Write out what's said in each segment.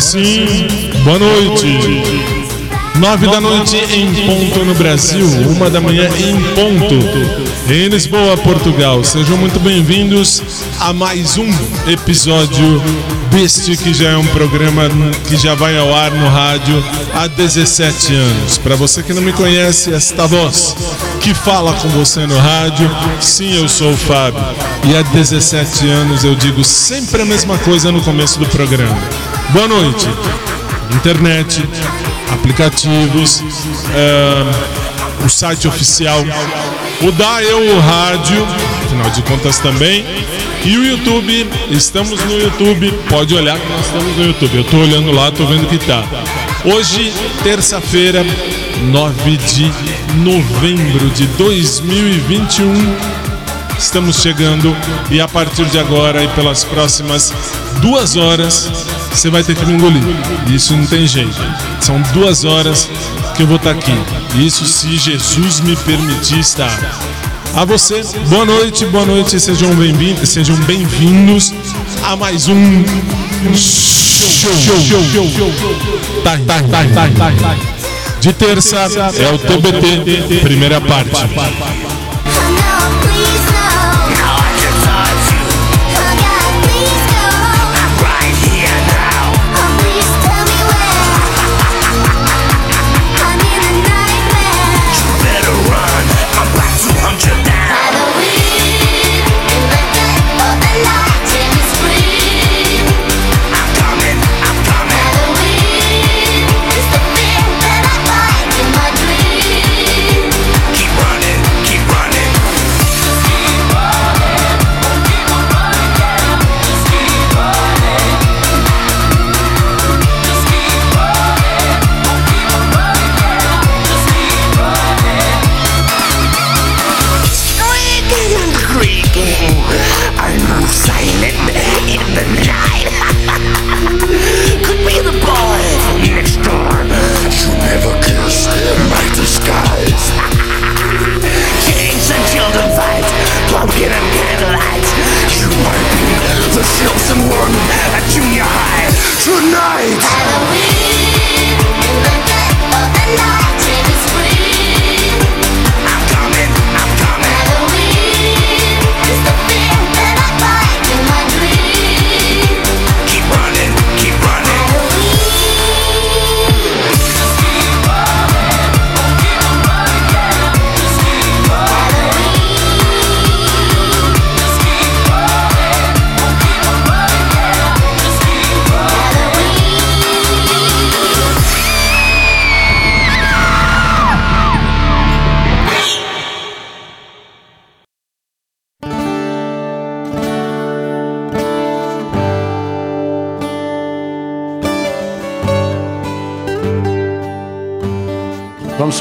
Sim, boa noite. Nove da noite em ponto no Brasil, uma da manhã em ponto em Lisboa, Portugal. Sejam muito bem-vindos a mais um episódio deste que já é um programa que já vai ao ar no rádio há 17 anos. Para você que não me conhece, esta voz que fala com você no rádio, sim, eu sou o Fábio. E há 17 anos eu digo sempre a mesma coisa no começo do programa. Boa noite. Internet, aplicativos, ah, o site oficial, o da Eu Rádio, afinal de contas também, e o YouTube. Estamos no YouTube, pode olhar que nós estamos no YouTube. Eu estou olhando lá, estou vendo que tá. Hoje, terça-feira, 9 de novembro de 2021. Estamos chegando e a partir de agora e pelas próximas duas horas você vai ter que me engolir. Isso não tem jeito. São duas horas que eu vou estar aqui. Isso se Jesus me permitir estar. A você, boa noite, boa noite, sejam bem-vindos, sejam bem-vindos a mais um show. Tá, tá, tá, tá, tá. De terça é o TBT, primeira parte.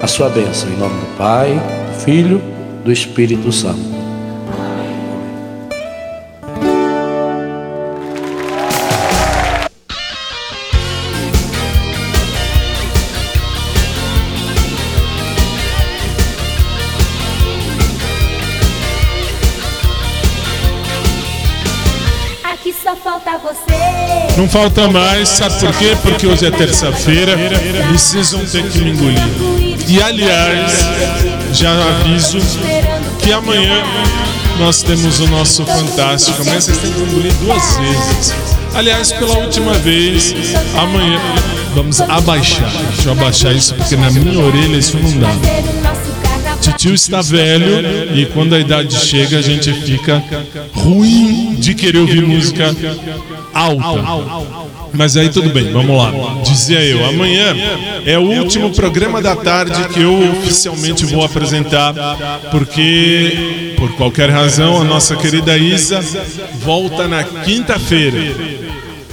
a sua bênção em nome do Pai, do Filho, do Espírito Santo. Aqui só falta você. Não falta mais, sabe por quê? Porque hoje é terça-feira e vocês vão ter que me engolir. E aliás, já aviso que amanhã nós temos o nosso fantástico. Amanhã vocês têm que engolir duas vezes. Aliás, pela última vez, amanhã vamos abaixar. Deixa eu abaixar isso porque na minha orelha isso não dá. Titio está velho e quando a idade chega a gente fica ruim de querer ouvir música alta. Mas aí tudo bem, vamos lá. Dizia eu, amanhã é o último programa da tarde que eu oficialmente vou apresentar, porque por qualquer razão a nossa querida Isa volta na quinta-feira.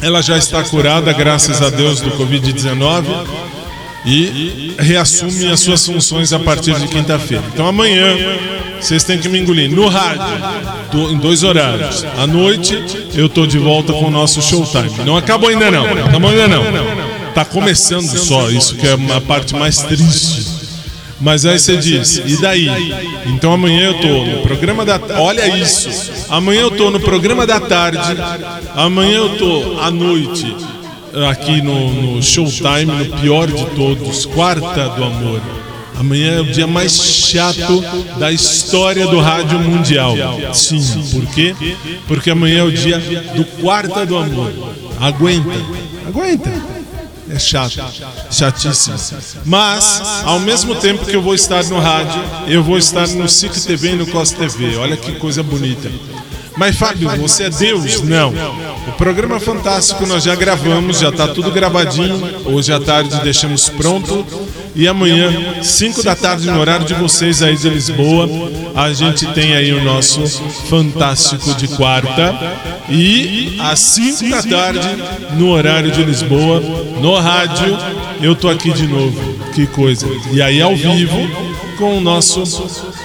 Ela já está curada, graças a Deus, do Covid-19 e reassume as suas funções a partir de quinta-feira. Então amanhã vocês têm que me engolir no rádio, em dois horários. À noite eu tô de volta com o nosso showtime. Não acabou ainda não, acabou ainda não. Tá começando só, isso que é uma parte mais triste. Mas aí você diz, e daí? Então amanhã eu tô no programa da Olha isso! Amanhã eu tô no programa da tarde, amanhã eu tô à noite aqui no, no Showtime, no pior de todos, Quarta do Amor. Amanhã é o dia mais chato da história do rádio mundial. Sim, por quê? Porque amanhã é o dia do Quarta do Amor. Aguenta, aguenta. É chato, chatíssimo. Mas, ao mesmo tempo que eu vou estar no rádio, eu vou estar no SIC TV e no COS TV. Olha que coisa bonita. Mas, Fábio, você é Deus? Não. O programa fantástico nós já gravamos, já está tudo gravadinho. Hoje à tarde deixamos pronto. E amanhã, 5 da tarde, no horário de vocês aí de Lisboa, a gente tem aí o nosso Fantástico de quarta. E às 5 da tarde, no horário de Lisboa, no rádio, eu tô aqui de novo. Que coisa. E aí, ao vivo, com o nosso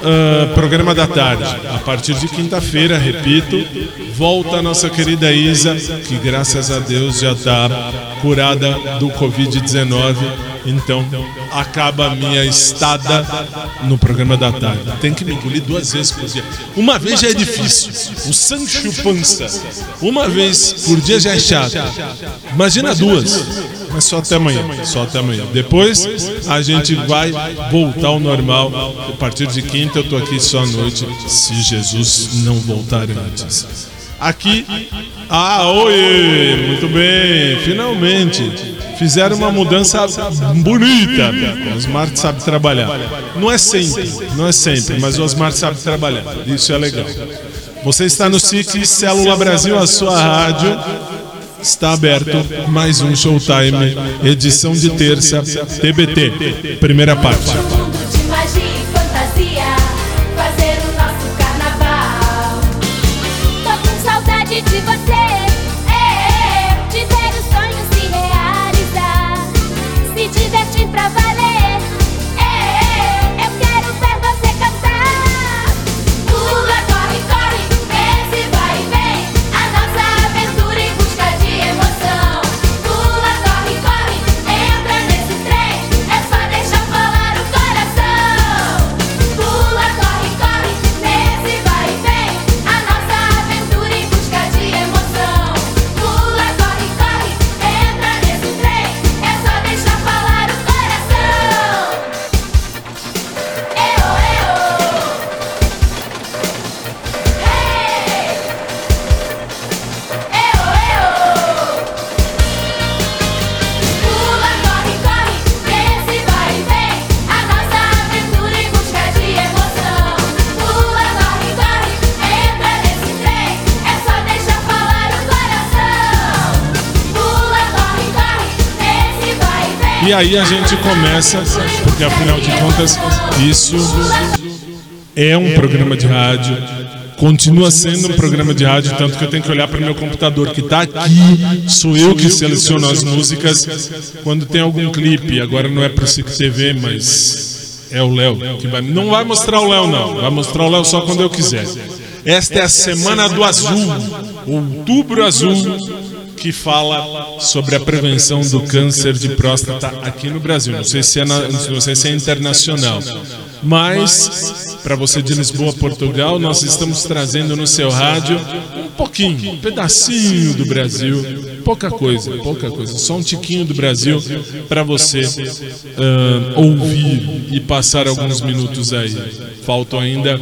ah, programa da tarde. A partir de quinta-feira, repito, volta a nossa querida Isa, que graças a Deus já está curada do Covid-19. Então, acaba a minha estada no programa da tarde. Tem que me engolir duas vezes por dia. Uma vez já é difícil. O Sancho Pança. Uma vez por dia já é chato. Imagina duas. Mas só até amanhã. Só até amanhã. Depois a gente vai voltar ao normal. A partir de quinta eu tô aqui só à noite. Se Jesus não voltar antes. Aqui. Ah, oi! Muito bem, finalmente. Fizeram uma mudança bonita. O Smart sabe trabalhar. Não é sempre, não é sempre, mas o Smart sabe trabalhar. Isso é legal. Você está no SIC Célula Brasil, a sua rádio. Está aberto mais um Showtime, edição de terça, TBT, primeira parte. De magia E aí a gente começa, porque afinal de contas, isso é um programa de rádio. Continua sendo um programa de rádio, tanto que eu tenho que olhar para o meu computador que está aqui. Sou eu que seleciono as músicas quando tem algum clipe. Agora não é para o SIC TV, mas é o Léo que vai. Não vai mostrar o Léo, não. Vai mostrar o Léo só quando eu quiser. Esta é a Semana do Azul, Outubro Azul, que fala sobre a prevenção do câncer de próstata aqui no Brasil. Não sei se é, na, não sei se é internacional. Mas, para você de Lisboa, Portugal, nós estamos trazendo no seu rádio um pouquinho, um pedacinho do Brasil, pouca coisa, pouca coisa, só um tiquinho do Brasil para você uh, ouvir e passar alguns minutos aí. Faltam ainda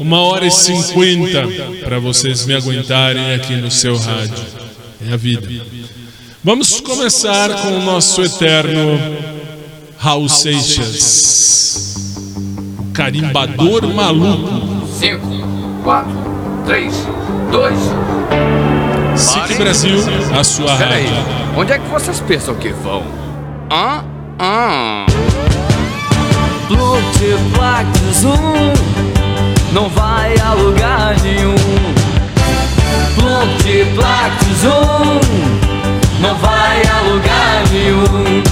uma hora e cinquenta para vocês me aguentarem aqui no seu rádio. É a vida. Vamos começar com o nosso eterno Raul Seixas. Carimbador maluco. 5, 4, 3, 2. SIC Brasil, a sua Peraí, rádio. onde é que vocês pensam que vão? Hã? Hã? Multiplax um não vai a lugar nenhum. Multiplax um. Não vai a lugar nenhum.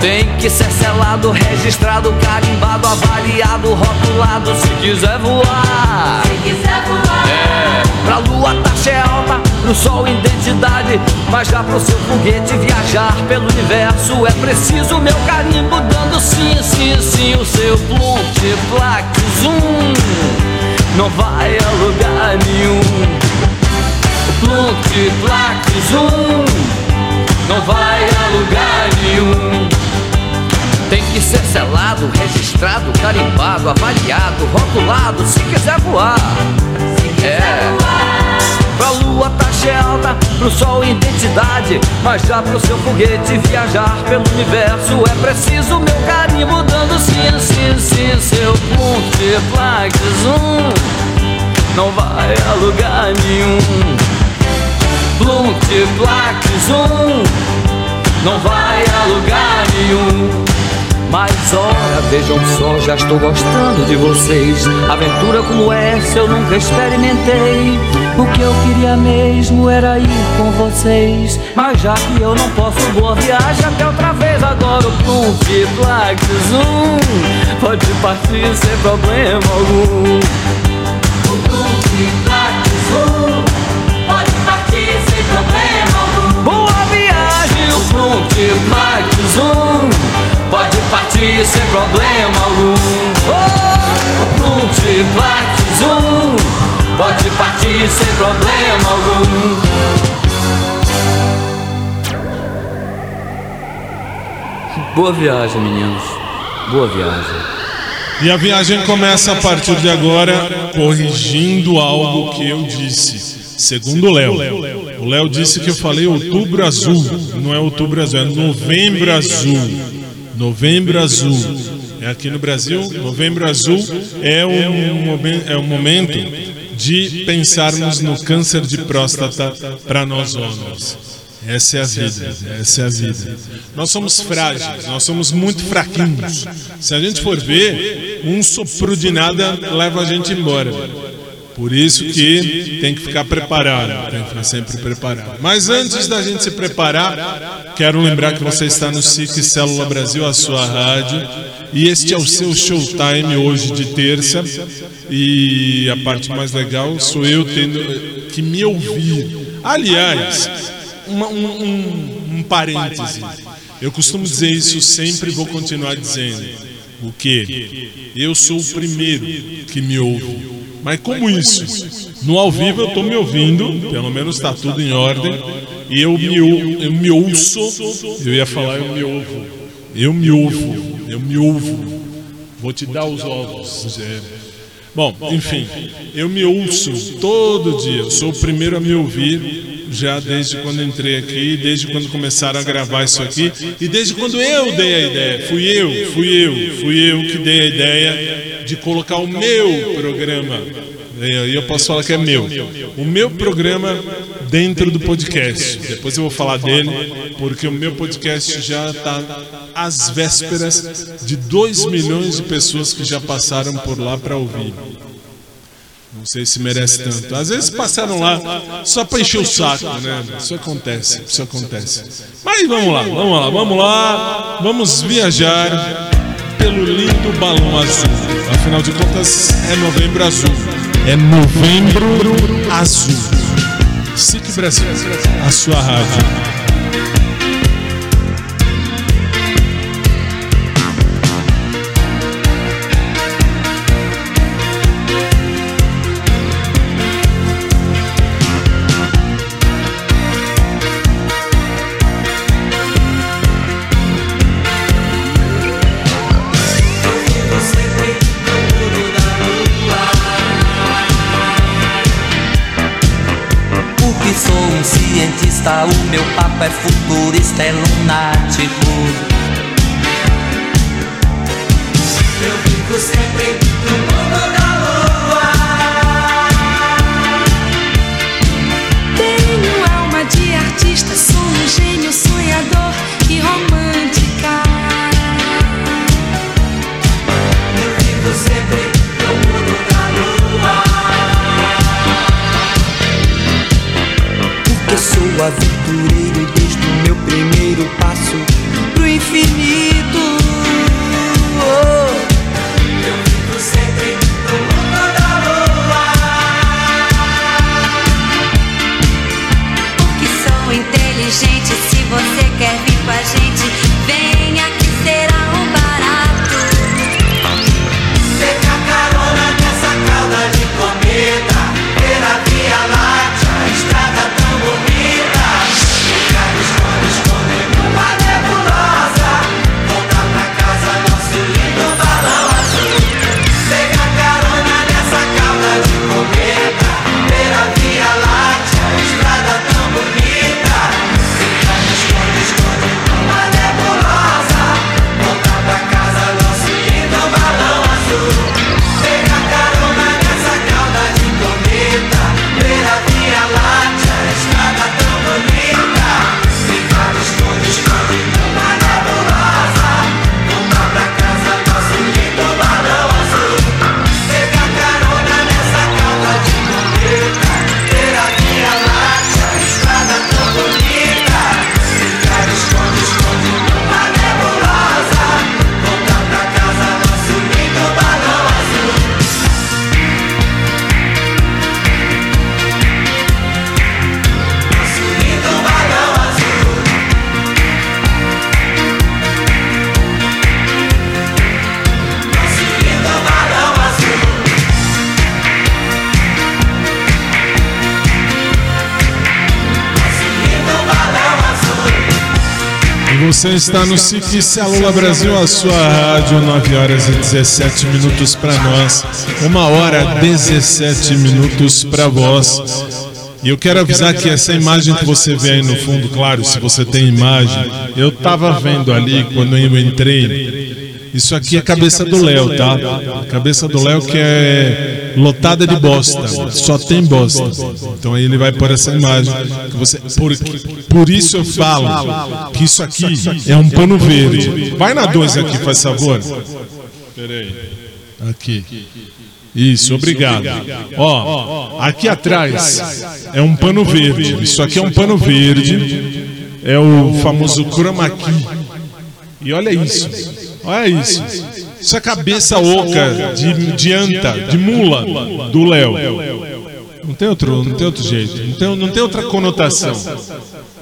Tem que ser selado, registrado, carimbado, avaliado, rotulado se quiser voar. Se quiser voar, É, pra lua taxa é alta, pro sol identidade Mas já pro seu foguete viajar pelo universo. É preciso meu carimbo dando sim, sim, sim O seu multiplax zoom Não vai a lugar nenhum Multiplax zoom. Não vai a lugar nenhum. Tem que ser selado, registrado, carimbado, avaliado, rotulado, se quiser voar. É. Pra lua taxa é alta, pro sol identidade Mas já pro seu foguete viajar pelo universo É preciso meu carimbo dando sim, sim, sim Seu multiplax zoom. Não vai a lugar nenhum Multiplax zoom Não vai a lugar nenhum mas ora, vejam só, já estou gostando de vocês. Aventura como essa eu nunca experimentei. O que eu queria mesmo era ir com vocês. Mas já que eu não posso, boa viagem até outra vez. Agora o Multiplax Zoom pode partir sem problema algum. Multiplax Zoom viagem, o Multiplax Zoom pode partir sem problema algum. Oh, o Multiplax Zoom pode partir sem problema algum. Boa viagem, meninos. Boa viagem. E a viagem começa a partir de agora corrigindo algo que eu disse. Segundo o Léo. O Léo disse que eu falei outubro azul. Não é outubro azul, é novembro azul. Novembro azul. É aqui no Brasil, novembro azul é um, é um momento de pensarmos no câncer de próstata para nós homens. Essa é a vida, essa é a vida. Nós somos frágeis, nós somos muito fraquinhos. Se a gente for ver, um sopro de nada leva a gente embora. Por isso que tem que ficar preparado, tem que ficar sempre preparado. Mas antes da gente se preparar, quero lembrar que você está no SIC Célula Brasil, a sua rádio, e este é o seu showtime hoje de terça. E a parte mais legal sou eu tendo que me ouvir. Aliás, uma- um, um, um parêntese. Eu costumo dizer isso sempre e vou continuar dizendo. O que? Eu sou o primeiro que me ouve. Mas como isso? No ao vivo eu estou me ouvindo, pelo menos está tudo em ordem, e eu me, eu me ouço, eu ia falar eu me ouvo, eu me ouvo, eu me ouvo, vou te dar os ovos. Bom, enfim, eu me ouço todo dia, eu sou o primeiro a me ouvir, já desde quando entrei aqui, desde quando começaram a gravar isso aqui, e desde quando eu dei a ideia, fui eu, fui eu, fui eu que dei a ideia de colocar o meu programa Aí eu posso falar que é meu. O meu programa dentro do podcast. Depois eu vou falar dele, porque o meu podcast já está às vésperas de 2 milhões de pessoas que já passaram por lá para ouvir. Não sei se merece tanto. Às vezes passaram lá só para encher o saco, né? Isso acontece, isso acontece. Mas vamos lá, vamos lá, vamos lá. Vamos viajar pelo lindo balão azul. Afinal de contas, é novembro azul. É novembro azul. SIC Brasil, a sua rádio. Cientista, o meu papo é futurista, é lunático. Você está no SIC Célula Brasil, a sua rádio, 9 horas e 17 minutos para nós, 1 hora 17 minutos para vós. E eu quero avisar que essa imagem que você vê aí no fundo, claro, se você tem imagem, eu estava vendo ali quando eu entrei. Isso aqui é cabeça do Léo, tá? Cabeça do Léo que é lotada de bosta, só tem bosta. Então aí ele vai pôr essa imagem. Que você, por, por isso eu falo que isso aqui é um pano verde. Vai na 2 aqui, faz favor. Peraí. Aqui. Isso, obrigado. Ó, aqui atrás é um pano verde. Isso aqui é um pano verde. É o famoso chroma key. E olha isso. Olha isso. Isso é cabeça oca de, de anta, de mula do Léo. Não tem outro, não tem outro jeito. Não tem, não tem outra conotação.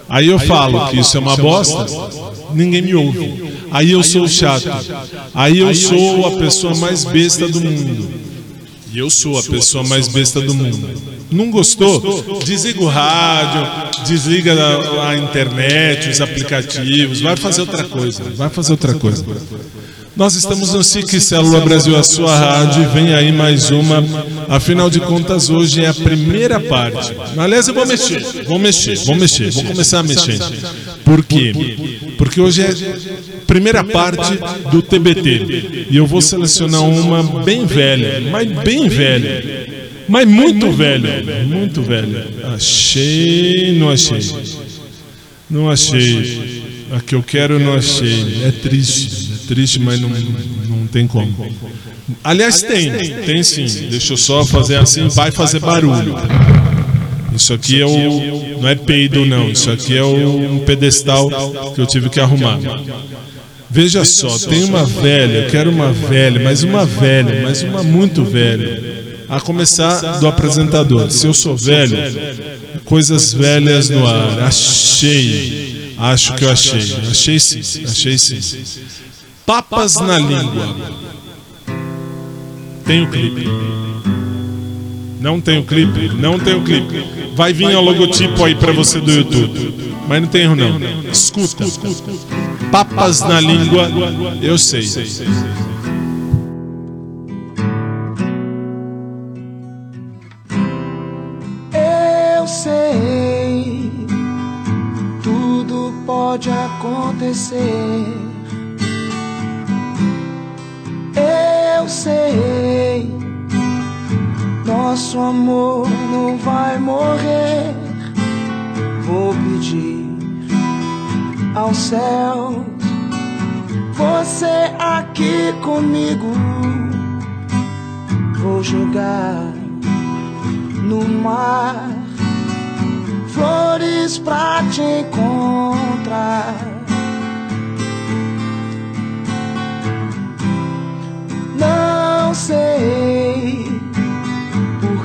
Aí eu falo que isso é uma bosta, ninguém me ouve. Aí eu sou chato. Aí eu sou a pessoa mais besta do mundo. E eu sou a pessoa mais besta do mundo. Não gostou? Desliga o rádio, desliga a, a internet, os aplicativos, vai fazer outra coisa. Vai fazer outra coisa. Nós estamos no SIC Célula Brasil, a sua rádio, e vem aí mais uma. Afinal de contas, hoje é a primeira parte. Aliás, eu vou mexer, vou mexer, vou mexer, vou começar a mexer. Por quê? Porque hoje é a primeira parte do TBT. E eu vou selecionar uma bem velha, mas bem velha. Mas muito velho, muito velho. Achei, não achei. Não achei. A que eu quero, não achei. É triste, é triste, mas não, não tem como. Aliás, tem, tem sim. Deixa eu só fazer assim, vai fazer barulho. Isso aqui é o. Não é peido, não. Isso aqui é um pedestal que eu tive que arrumar. Veja só, tem uma velha, eu quero uma velha, mas uma velha, mas uma muito velha. A começar do apresentador. Se eu sou velho, coisas velhas no ar. Achei. Acho que eu achei. Achei sim. Achei sim. Papas na língua. Tem o clipe. Não tem o clipe? Não tem o clipe. Vai vir o logotipo aí pra você do YouTube. Mas não tem erro não. Escuta. Papas na língua, eu sei. Eu sei, tudo pode acontecer. Nosso amor não vai morrer. Vou pedir aos céus, você aqui comigo. Vou jogar no mar flores pra te encontrar. Não sei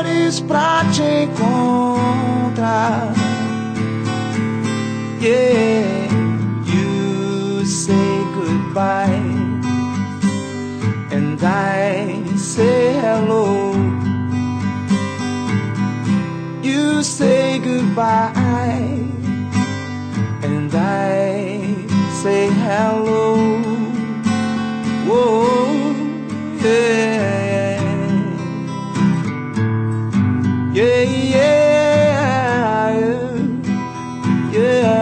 flores pra te encontrar. Yeah, you say goodbye, and I say hello. You say goodbye, and I say hello. Whoa, yeah, yeah, yeah, yeah,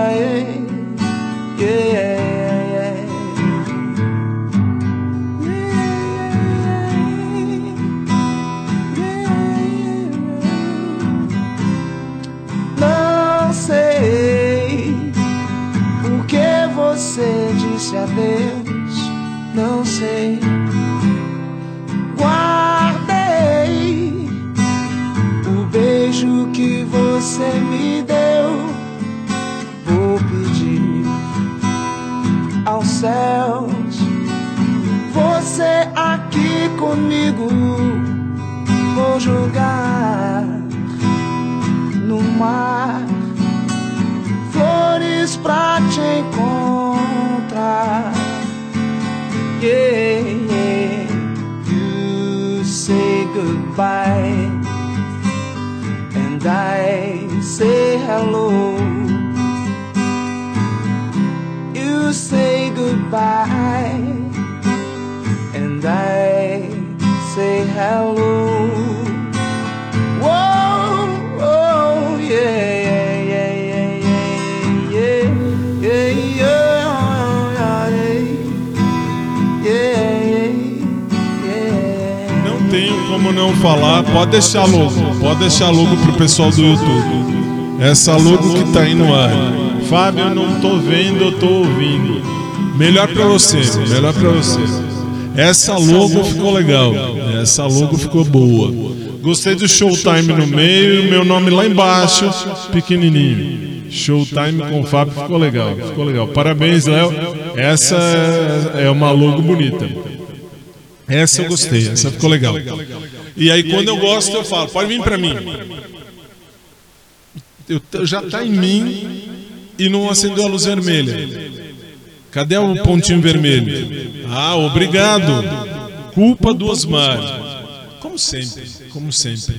yeah, yeah. Não sei por que você disse adeus. Não sei. Pode deixar logo. Pode deixar logo pro pessoal do YouTube. Essa logo que tá aí no ar. Fábio, eu não tô vendo, eu tô ouvindo. Melhor pra você, melhor pra você. Essa logo ficou legal. Essa logo ficou boa. Gostei do Showtime no meio e meu nome lá embaixo, pequenininho. Showtime com o Fábio ficou legal. Ficou legal. Parabéns, Léo. Essa é uma logo bonita. Essa eu gostei, essa ficou legal. E aí quando eu gosto eu falo, pode vir pra mim. Eu, já tá em mim e não acendeu a luz vermelha. Cadê o pontinho vermelho? Ah, obrigado. Culpa do Osmar. Como sempre, como sempre.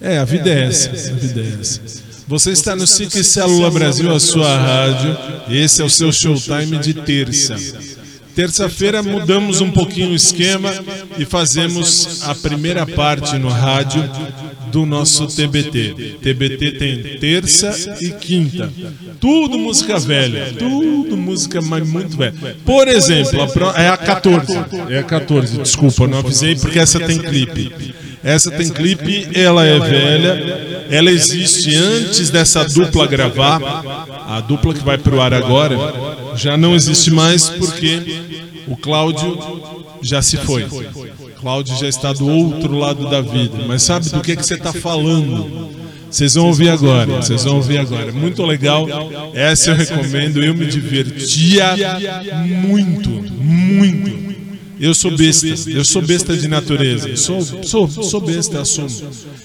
É, a vida é essa. A vida é essa. Você está no SIC Célula Brasil, a sua rádio. Esse é o seu showtime de terça. Terça-feira mudamos um pouquinho o esquema e fazemos a primeira parte no rádio do nosso TBT. TBT tem terça e quinta. Tudo música velha, tudo música mas muito velha. Por exemplo, a é a 14. É a 14, desculpa, não avisei porque essa tem clipe. Essa tem clipe, ela é velha, ela existe antes dessa dupla gravar. A dupla que vai pro ar agora já não existe mais porque o Cláudio já se foi. Cláudio já está do outro lado da vida. Mas sabe do que, que você está falando? Vocês vão ouvir agora. Vocês vão ouvir agora. Muito legal. Essa eu recomendo. Eu me divertia muito, muito. Eu sou besta. Eu sou besta de natureza. Sou, sou, sou besta, assumo.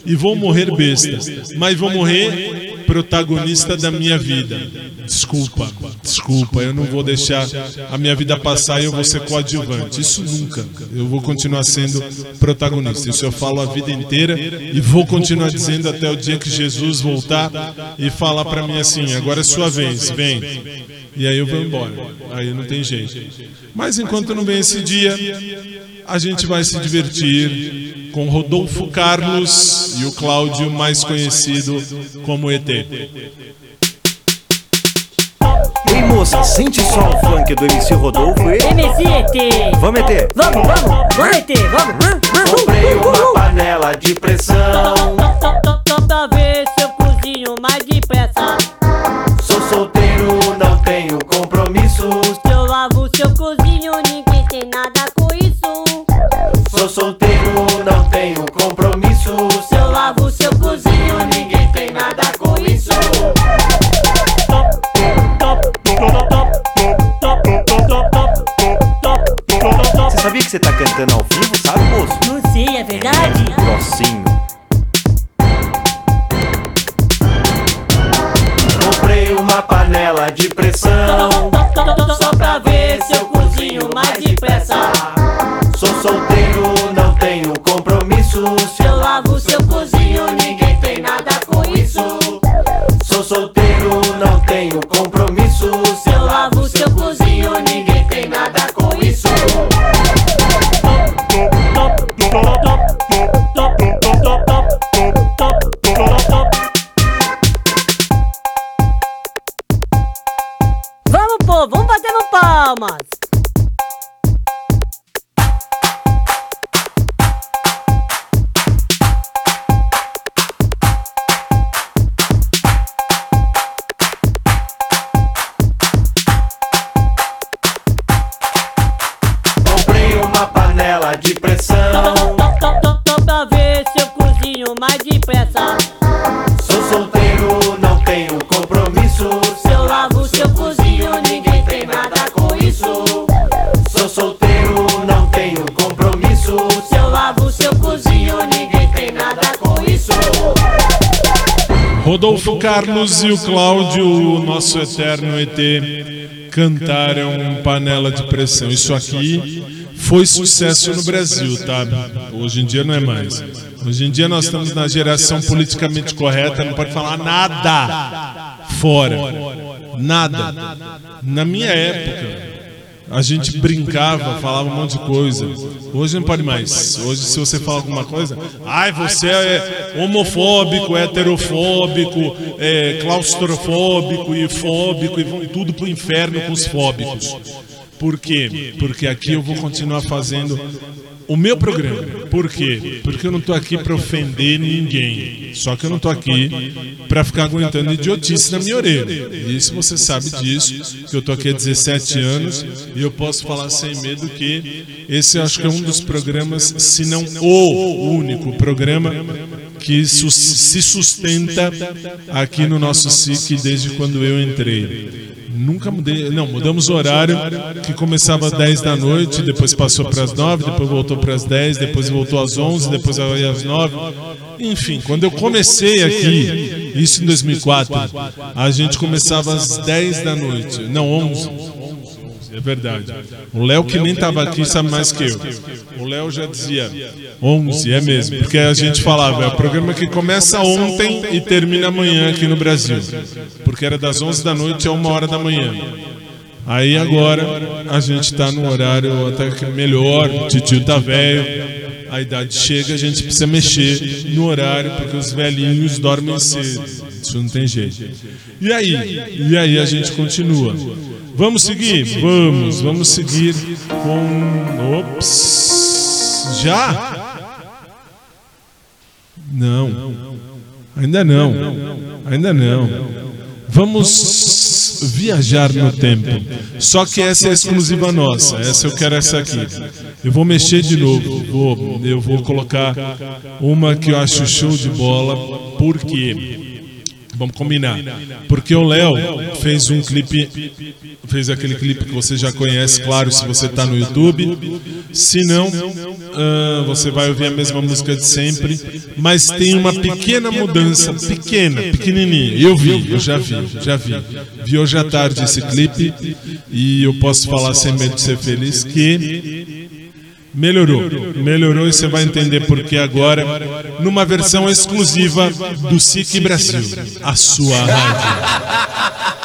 E vou morrer besta. Mas vou morrer protagonista da minha vida. Desculpa, desculpa. Eu não vou deixar a minha vida passar e eu vou ser coadjuvante. Isso nunca. Eu vou continuar sendo protagonista. Isso eu falo a vida inteira e vou continuar dizendo até o dia que Jesus voltar e falar pra mim assim: agora é sua vez, vem. E aí eu vou embora. Aí não tem jeito. Mas enquanto não vem esse dia, a gente vai se divertir com Rodolfo Carlos e o Cláudio, mais conhecido como ET. Ei moça, sente só o funk do MC Rodolfo e. MC ET. Vamos meter! Vamos, vamos, vamos ET, vamos. Comprei uma panela de pressão. Toda vez eu cozinho mais depressa. Carlos e o Cláudio, o nosso eterno ET, cantaram Panela de Pressão. Isso aqui foi sucesso no Brasil, tá? Hoje em dia não é mais. Hoje em dia nós estamos na geração politicamente correta, não pode falar nada fora. Nada. Na minha época, a gente brincava, falava um monte de coisa. Hoje não pode mais. Hoje, se você fala alguma coisa, ai, você é homofóbico, heterofóbico, é, claustrofóbico e fóbico, e vão tudo pro inferno com os fóbicos. Por quê? Porque aqui eu vou continuar fazendo o meu programa. Por quê? Porque eu não tô aqui para ofender ninguém. Só que eu não tô aqui para ficar aguentando idiotice na minha orelha. Isso você sabe disso, que eu tô aqui há 17 anos e eu posso falar sem medo que esse acho que é um dos programas, se não o único programa que se sustenta aqui no nosso SIC desde quando eu entrei. Nunca mudei, não, mudamos o horário, que começava às 10 da noite, depois passou para as 9, depois voltou para as 10, depois voltou às 11, depois às 9. Enfim, quando eu comecei aqui, isso em 2004, a gente começava às 10 da noite, não 11. É verdade. O Léo que nem tava aqui sabe mais que eu. O Léo já dizia 11, é mesmo. Porque a gente falava, é o programa que começa ontem e termina amanhã aqui no Brasil. Porque era das 11 da noite a 1 hora da manhã. Aí agora a gente tá no horário até que melhor, o tio tá velho, a idade chega, a gente precisa mexer no horário, porque os velhinhos dormem cedo. Isso não tem jeito. E aí? E aí a gente continua. Vamos seguir? Vamos, vamos seguir com. Ops! Já? Não. Ainda não. Ainda não. Vamos viajar no tempo. Só que essa é exclusiva nossa. Essa eu quero essa aqui. Eu vou mexer de novo. Vou, eu vou colocar uma que eu acho show de bola. Por quê? Vamos combinar. Porque o Léo fez um clipe, fez aquele clipe que você já conhece, claro, se você está no YouTube. Se não, ah, você vai ouvir a mesma música de sempre. Mas tem uma pequena mudança, pequena, pequenininha. Eu vi, eu já vi, já vi. Vi hoje à tarde esse clipe e eu posso falar sem medo de ser feliz que Melhorou, melhorou e você vai entender por que agora, numa versão exclusiva do SIC Brasil, a sua rádio.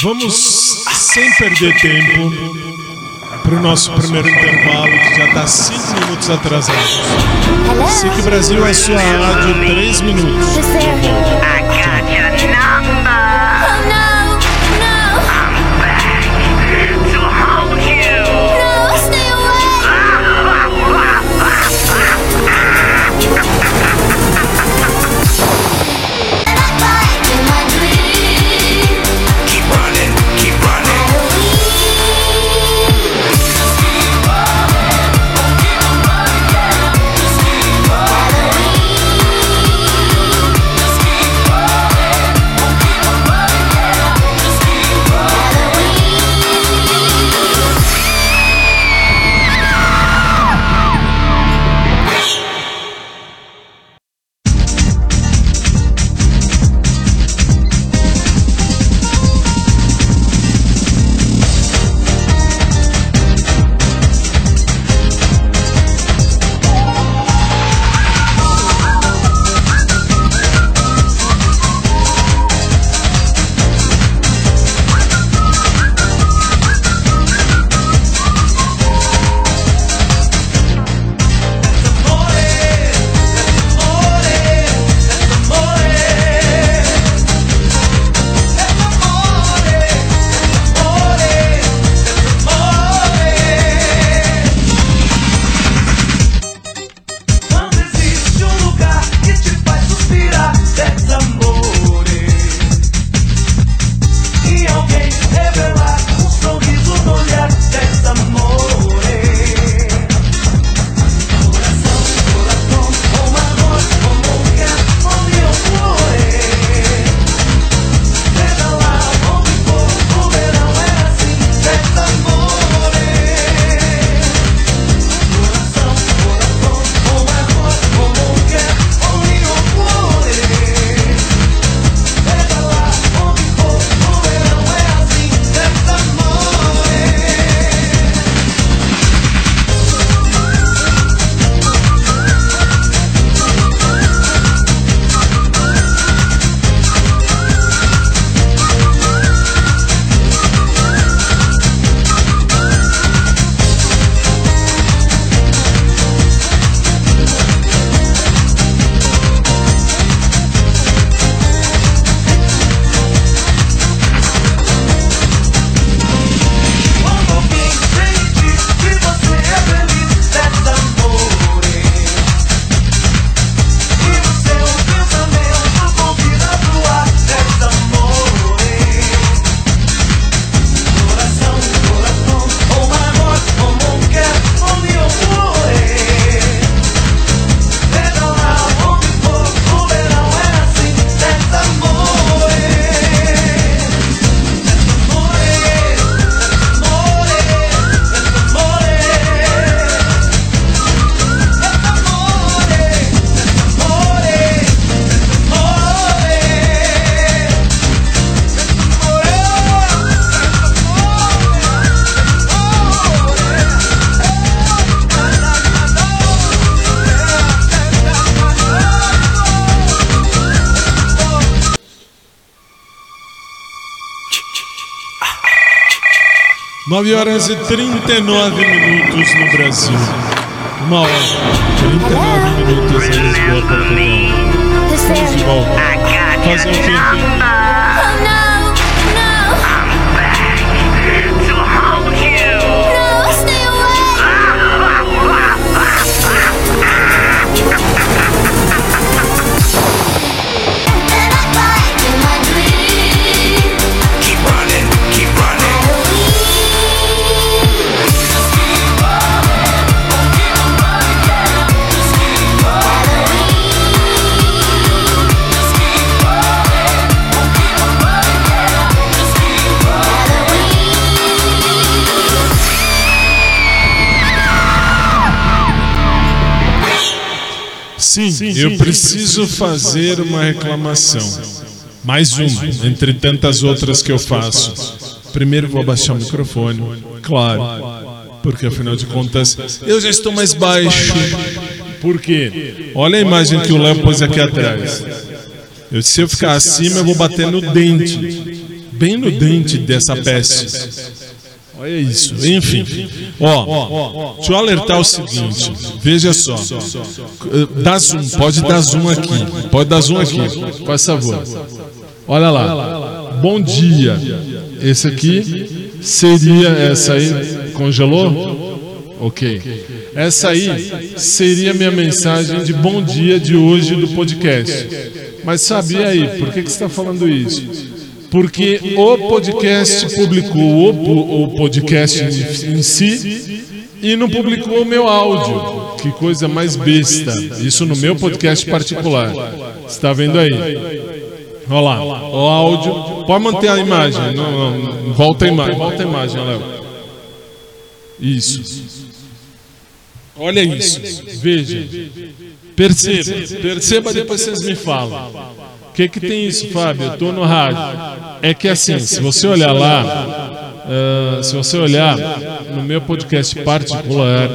Vamos, sem perder tempo, para o nosso primeiro intervalo, que já está 5 minutos atrasado. SIC Brasil, a sua rádio, 3 minutos. 9 horas e 39 minutos no Brasil. Uma hora. 39 minutos em Lisboa, Portugal. Estamos de volta. Fazer o quê? Sim, eu preciso fazer uma reclamação. Mais uma, entre tantas outras que eu faço. Primeiro vou abaixar o microfone, claro, porque afinal de contas eu já estou mais baixo. Por quê? Olha a imagem que o Léo pôs aqui atrás. Eu, se eu ficar acima, eu vou bater no dente, bem no dente dessa peste. Olha isso. Enfim, ó, deixa eu alertar o seguinte. Veja só. Dá zoom, pode dar zoom aqui. Pode dar zoom aqui, faz favor. Olha lá. Bom dia. Esse aqui seria essa aí. Congelou? Ok. Essa aí seria minha mensagem de bom dia de hoje do podcast. Mas sabia aí, por que, que você está falando isso? Porque o podcast publicou o, o podcast em, si e não publicou o meu áudio. Que coisa mais besta. Isso no meu podcast particular. Está vendo aí? Olha lá, o áudio. Pode manter a imagem. Não, não. Volta a imagem. Volta a imagem, Léo. Isso. Olha isso. Veja. Perceba. Perceba depois vocês me falam. Que, que tem isso, Fábio? Eu estou no rádio. É que assim, se você olhar lá, ah, se você olhar no meu podcast particular,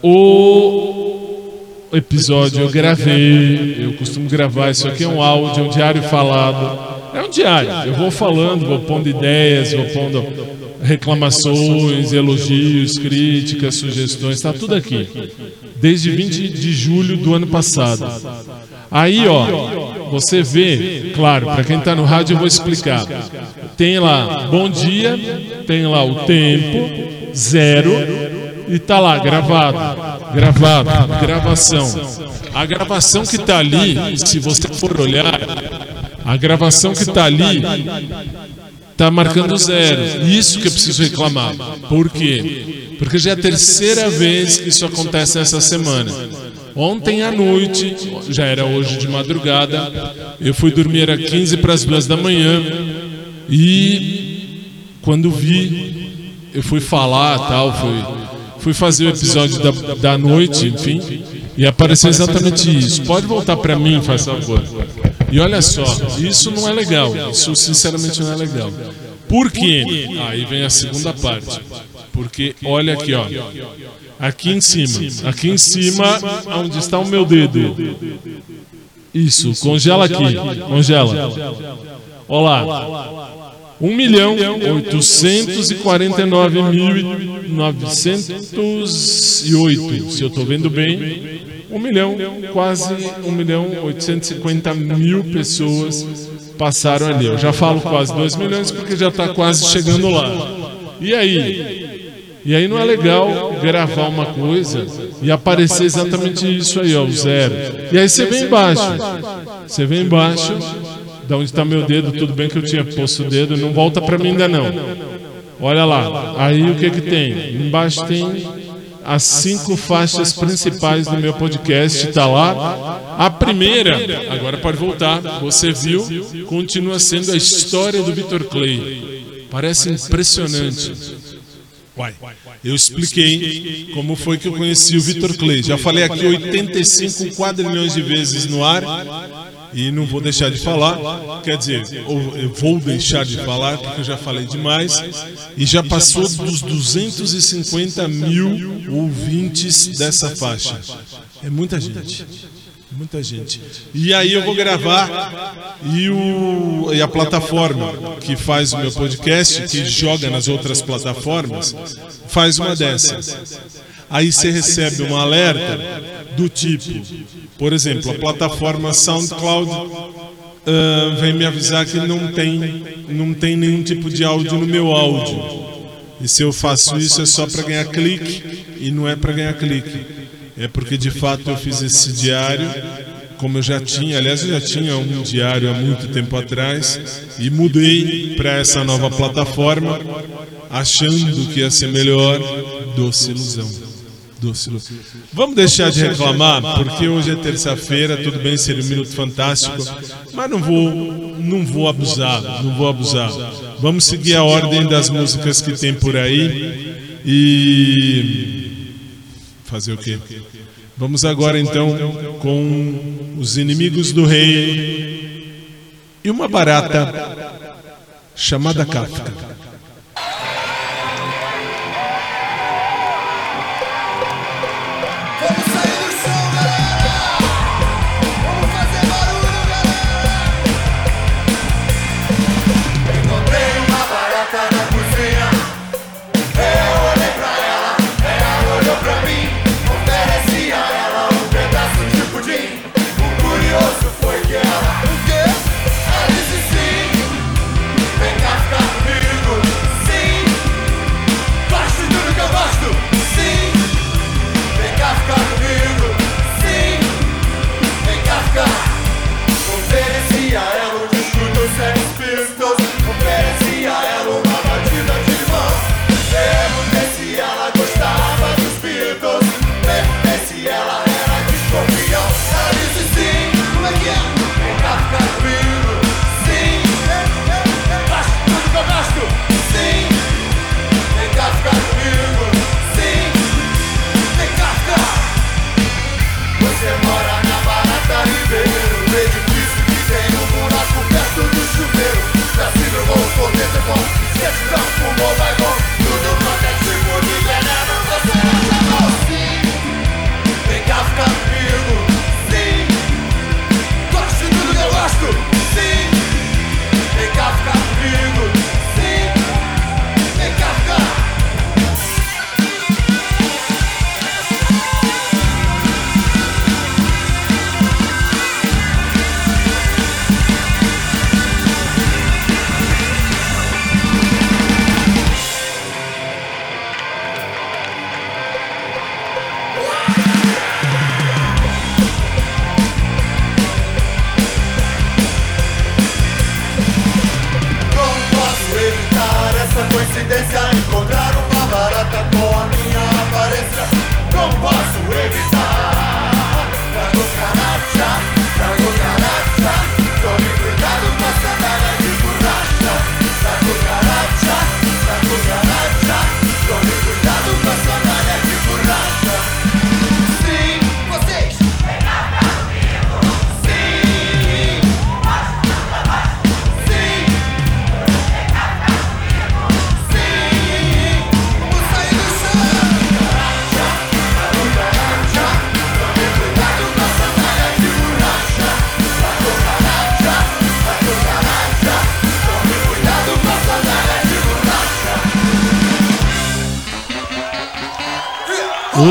o episódio eu gravei, eu costumo gravar, isso aqui é um áudio, é um diário falado. É um diário, eu vou falando, vou pondo ideias, vou pondo reclamações, elogios, críticas, sugestões, está tudo aqui. Desde 20 de julho do ano passado. Aí, ó, você vê, claro, para quem está no rádio eu vou explicar. Tem lá bom dia, tem lá o tempo, zero, e tá lá gravado, gravado, gravação. A gravação que tá ali, se você for olhar, a gravação que tá ali tá marcando zero. Isso que eu preciso reclamar. Por quê? Porque já é a terceira vez que isso acontece essa semana. Ontem à noite, já era hoje de madrugada, eu fui dormir às 15 para as 2 da manhã e quando vi, eu fui falar tal, fui, fui fazer o episódio da, da noite, enfim, e apareceu exatamente isso. Pode voltar para mim, faz favor. E olha só, isso não é legal, isso sinceramente não é legal. Por quê? Aí vem a segunda parte. Porque olha aqui, ó. Aqui em cima, aqui em cima, onde está o meu dedo. Isso, congela aqui, congela. Olá. 1 milhão 849 mil 908, se eu estou vendo bem. 1 milhão, quase 1 milhão 850 mil pessoas passaram ali. Eu já falo quase 2 milhões porque já está quase chegando lá. E aí? E aí não é legal gravar uma coisa e aparecer exatamente isso aí, ó, o zero. E aí você vem embaixo. Você vem embaixo, da onde está meu dedo, tudo bem que eu tinha posto o dedo, não volta para mim ainda não. Olha lá. Aí o que que tem? Embaixo tem as cinco faixas principais do meu podcast, está lá. A primeira, agora pode voltar, você viu, continua sendo a história do Vitor Clay. Parece impressionante. Uai, eu expliquei como foi que eu conheci o Vitor Clay. Já falei aqui 85 quadrilhões de vezes no ar e não vou deixar de falar. Quer dizer, eu vou deixar de falar porque eu já falei demais e já passou dos 250 mil ouvintes dessa faixa. É muita gente. Muita gente. E aí eu vou gravar e, o, e a plataforma que faz o meu podcast, que joga nas outras plataformas, faz uma dessas. Aí você recebe um alerta do tipo, por exemplo, a plataforma SoundCloud ah, vem me avisar que não tem, não tem nenhum tipo de áudio no meu áudio. E se eu faço isso é só para ganhar clique e não é para ganhar clique. É porque de fato eu fiz esse diário, como eu já tinha, aliás, eu já tinha um diário há muito tempo atrás e mudei para essa nova plataforma, achando que ia ser melhor. Doce ilusão. Vamos deixar de reclamar, porque hoje é terça-feira, tudo bem, seria um minuto fantástico, mas não vou, não vou abusar, não vou abusar. Vamos seguir a ordem das músicas que tem por aí e fazer o quê? Vamos agora então com os inimigos do rei e uma barata chamada Kafka.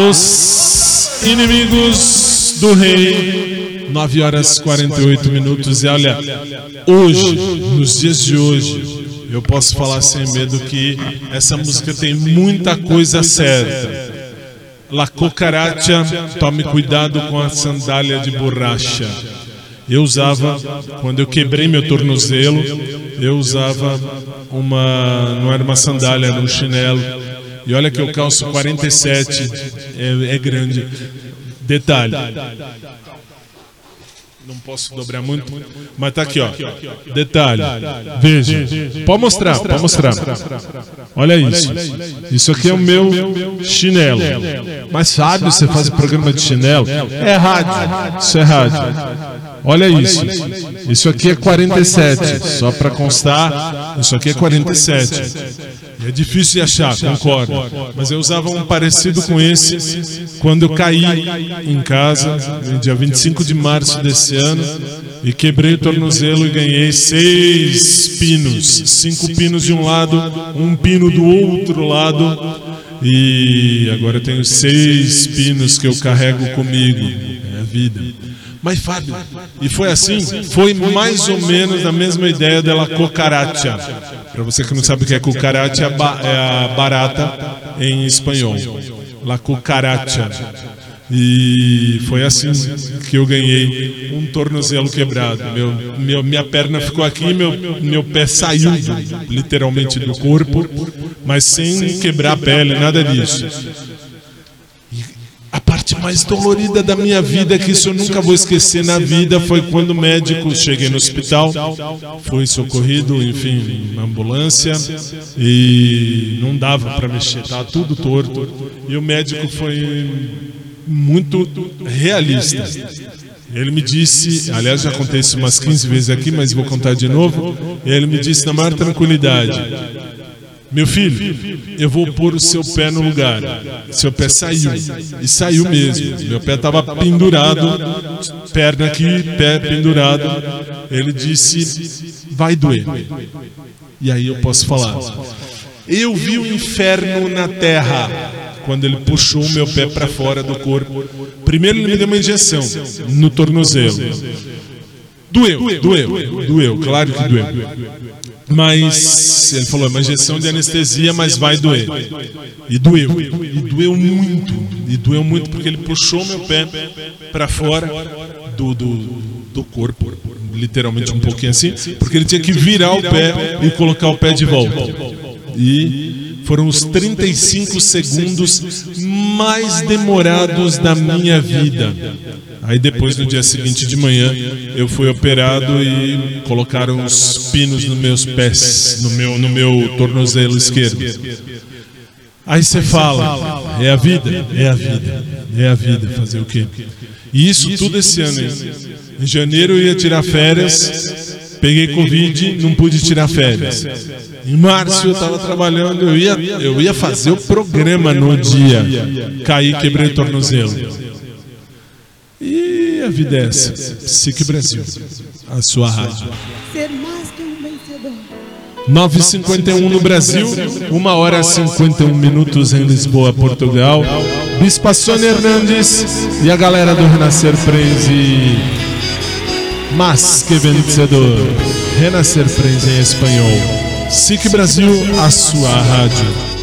Os inimigos do rei. 9 horas 48 minutos. E olha, hoje, nos dias de hoje, eu posso falar sem medo que essa música tem muita coisa certa. La cucaracha, tome cuidado com a sandália de borracha. Eu usava, quando eu quebrei meu tornozelo, eu usava uma, não era uma sandália, era um chinelo. E olha que eu calço 47, é, é grande. Detalhe. Não posso dobrar muito, mas tá aqui, ó. Detalhe. Veja. Pode mostrar, pode mostrar. Olha isso. Isso aqui é o meu chinelo. Mas sabe, você faz programa de chinelo? É rádio. Isso é rádio. Olha isso. Isso aqui é 47. Só para constar, isso aqui é 47. É difícil de achar, concordo. Mas eu usava um parecido com esse quando eu caí em casa, no dia 25 de março desse ano, e quebrei o tornozelo e ganhei seis pinos. Cinco pinos de um lado, um pino do outro lado. E agora eu tenho seis pinos que eu carrego comigo. É a vida. Mas Fábio, e foi assim? Foi mais ou menos na mesma ideia dela cucaracha. Para você que não sabe o que é cucaracha, é a é a barata em espanhol. La cucaracha. E foi assim que eu ganhei um tornozelo quebrado. Meu, meu- minha perna ficou aqui, meu, meu pé saiu literalmente do corpo, mas sem quebrar a pele, nada disso. Parte mais dolorida da minha vida, que isso eu nunca vou esquecer na vida, foi quando o médico cheguei no hospital, fui socorrido, enfim, na ambulância, e não dava para mexer, estava tudo torto. E o médico foi muito realista. Ele me disse, aliás, já contei isso umas 15 vezes aqui, mas vou contar de novo. Ele me disse na maior tranquilidade: Meu filho, eu vou pôr o seu pé no lugar. Seu pé saiu. E saiu mesmo. Meu pé estava pendurado, perna aqui, pé pendurado. Ele disse: Vai doer. E aí eu posso falar. Eu vi o inferno na terra quando ele puxou o meu pé para fora do corpo. Primeiro ele me deu uma injeção no tornozelo. Doeu, doeu, doeu, claro que doeu. Mas ele falou, é uma injeção de anestesia, mas vai doer. E doeu, e doeu muito, e doeu muito porque ele puxou meu pé para fora do, do, do corpo, literalmente um pouquinho assim, porque ele tinha que virar o pé e colocar o pé de volta. E foram os 35 segundos mais demorados da minha vida. Aí depois, no dia seguinte de manhã, eu fui operado e colocaram os pinos nos meus pés, no meu, no meu tornozelo esquerdo. Aí você fala, é a vida, é a vida, é a vida, fazer o quê? E isso tudo esse ano. Em janeiro eu ia tirar férias, peguei Covid, não pude tirar férias. Em março eu estava trabalhando, eu ia, eu ia fazer o programa no dia. Caí, quebrei o tornozelo. E a vida é essa. SIC Brasil, a sua rádio. Ser mais que um vencedor. 9h51 no Brasil, 1 hora e 51 minutos em Lisboa, Portugal. Bispa Sônia Hernandes e a galera do Renascer Frenzy. Mas que vencedor. Renascer Frenzy em espanhol. SIC Brasil, a sua rádio.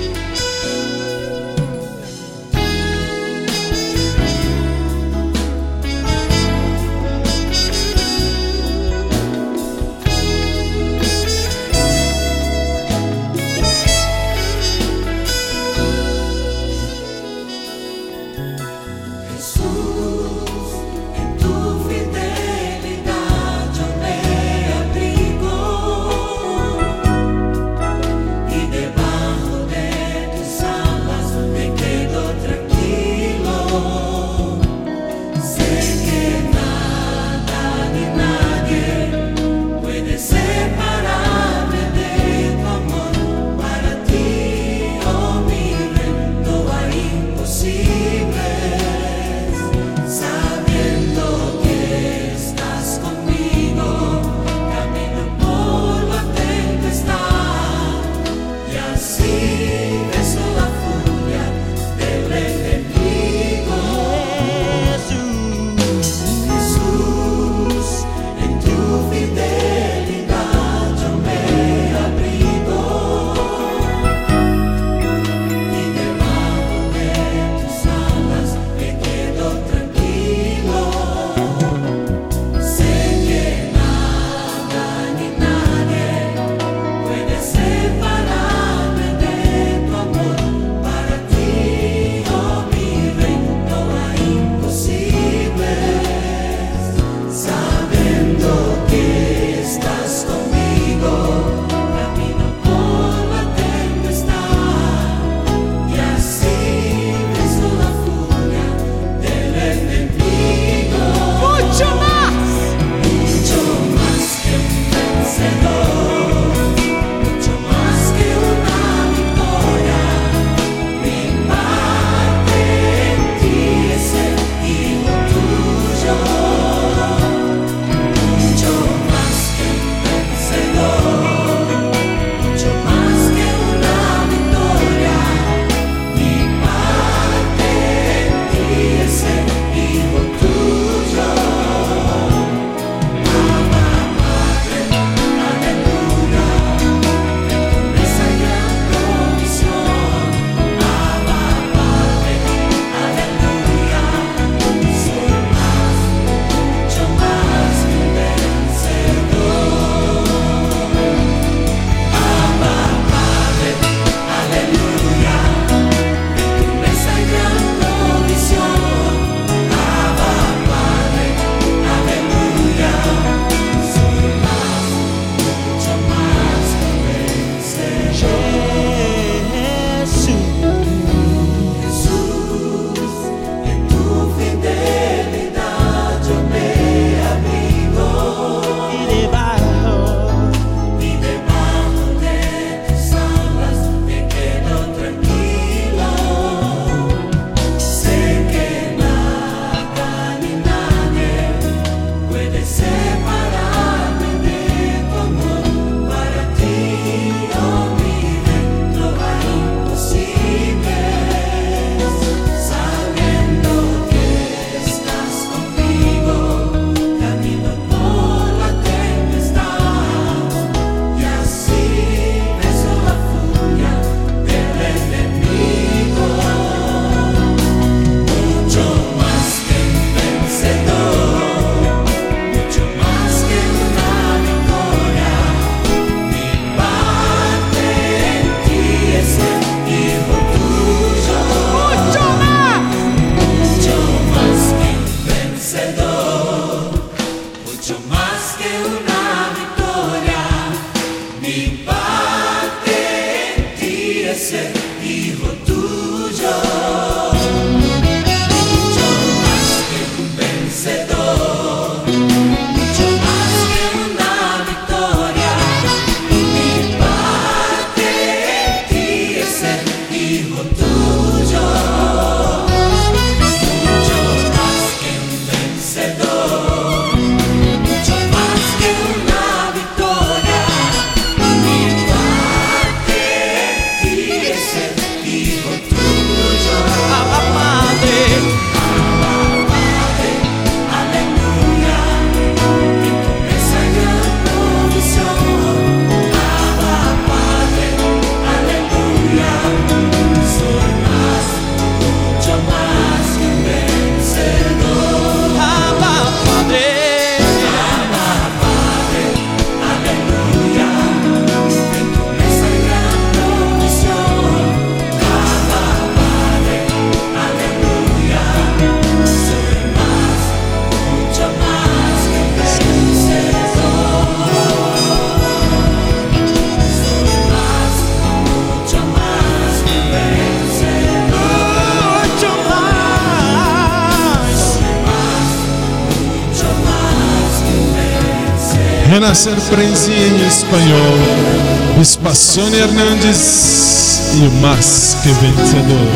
Renascer Prense em espanhol, Espaçone Hernandes e o Mais que Vencedor.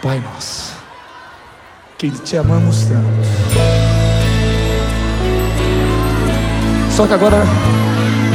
Pai nosso, que te amamos tanto. Só que agora,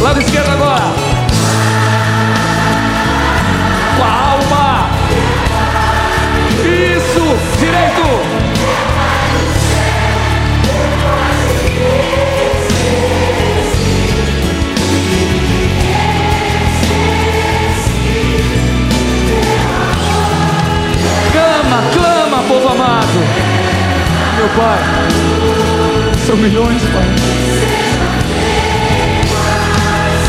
Lado esquerdo agora. Com a alma. Isso. Direito. Cama, clama, povo amado. Meu Pai. São milhões, Pai.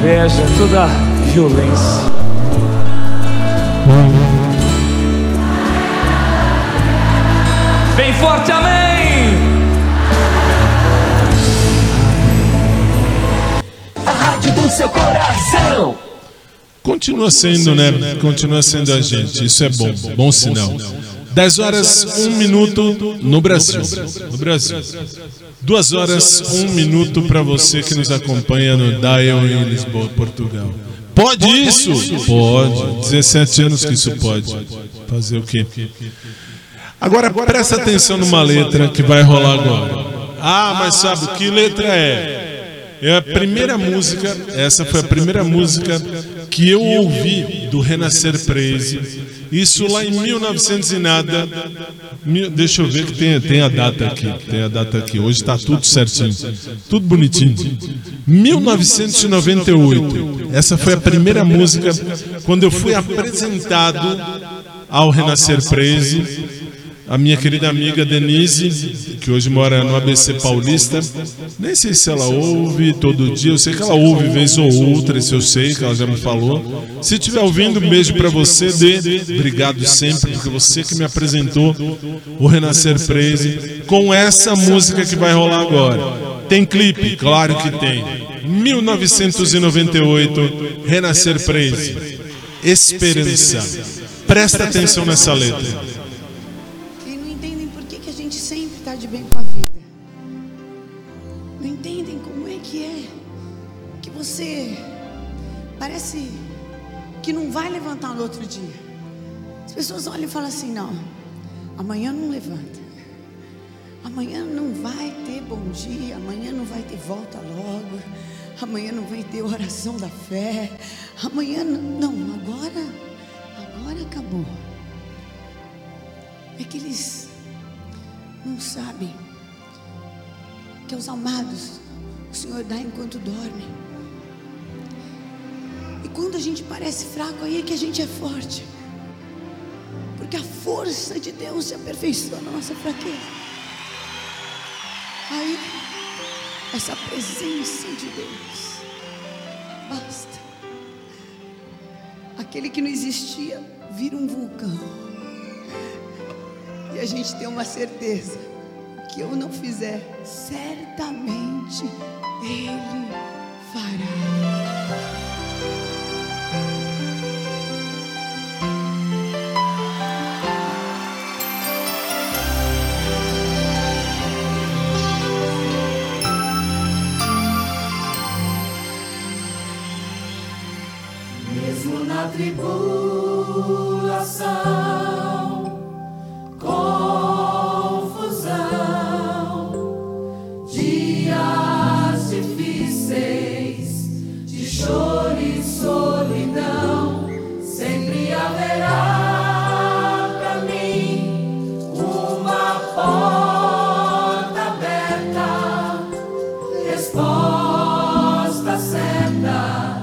Inveja, toda violência. Bem forte, amém! A rádio do seu coração. Continua sendo, né? Continua sendo a gente. Isso é bom, bom sinal. 10 horas, 1 minuto no Brasil. No Brasil. 2 horas, 1 minuto para você que nos acompanha no Dial em Lisboa, Portugal. Pode isso? Pode. 17 anos que isso pode. Fazer o quê? Agora presta atenção numa letra que vai rolar agora. Ah, mas sabe que letra é? É a primeira música, essa foi a primeira música que eu ouvi do Renascer Praise. Isso lá em 1900 e nada. Deixa eu ver que tem, tem a data aqui. Tem a data aqui. Hoje está tudo certinho. Tudo bonitinho. 1998. Essa foi a primeira música quando eu fui apresentado ao Renascer Praise. A minha querida amiga Denise, que hoje mora no ABC Paulista, nem sei se ela ouve todo dia, eu sei que ela ouve vez ou outra, isso eu sei, que ela já me falou. Se estiver ouvindo, um beijo para você, Dê. Obrigado sempre, porque você que me apresentou o Renascer Praise com essa música que vai rolar agora. Tem clipe? Claro que tem. 1998, Renascer Praise. Esperança. Presta atenção nessa letra. Você parece que não vai levantar no outro dia. As pessoas olham e falam assim: não, amanhã não levanta. Amanhã não vai ter bom dia, amanhã não vai ter volta logo, amanhã não vai ter oração da fé, amanhã não, agora, agora acabou é que eles não sabem que aos amados o Senhor dá enquanto dorme. E quando a gente parece fraco, aí é que a gente é forte. Porque a força de Deus se aperfeiçoa na nossa fraqueza. Aí, essa presença de Deus basta. Aquele que não existia vira um vulcão. E a gente tem uma certeza: que eu não fizer, certamente Ele fará. Certa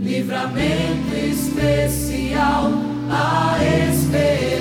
livramento especial, a esperança.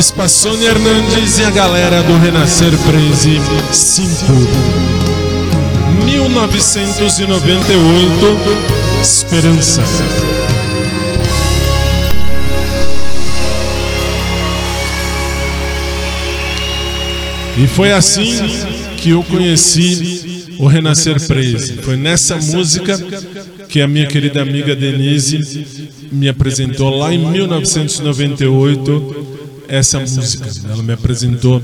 Spassone Hernandes e a galera do Renascer Praise 5. 1998, Esperança. E foi assim que eu conheci o Renascer Praise. Foi nessa música que a minha querida amiga Denise me apresentou lá em 1998 essa música. Ela me apresentou.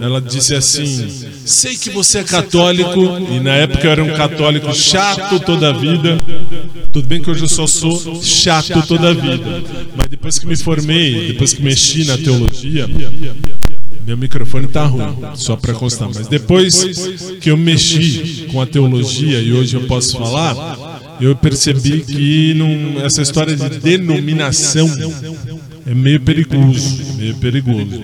Ela disse assim: Sei que você é católico, e na época eu era um católico chato toda a vida. Tudo bem que hoje eu só sou chato toda a vida. Mas depois que me formei, depois que mexi na teologia, meu microfone tá ruim, só para constar. Mas depois que eu mexi com a teologia e hoje eu posso falar, eu percebi que não, essa história de denominação é meio perigoso, meio perigoso.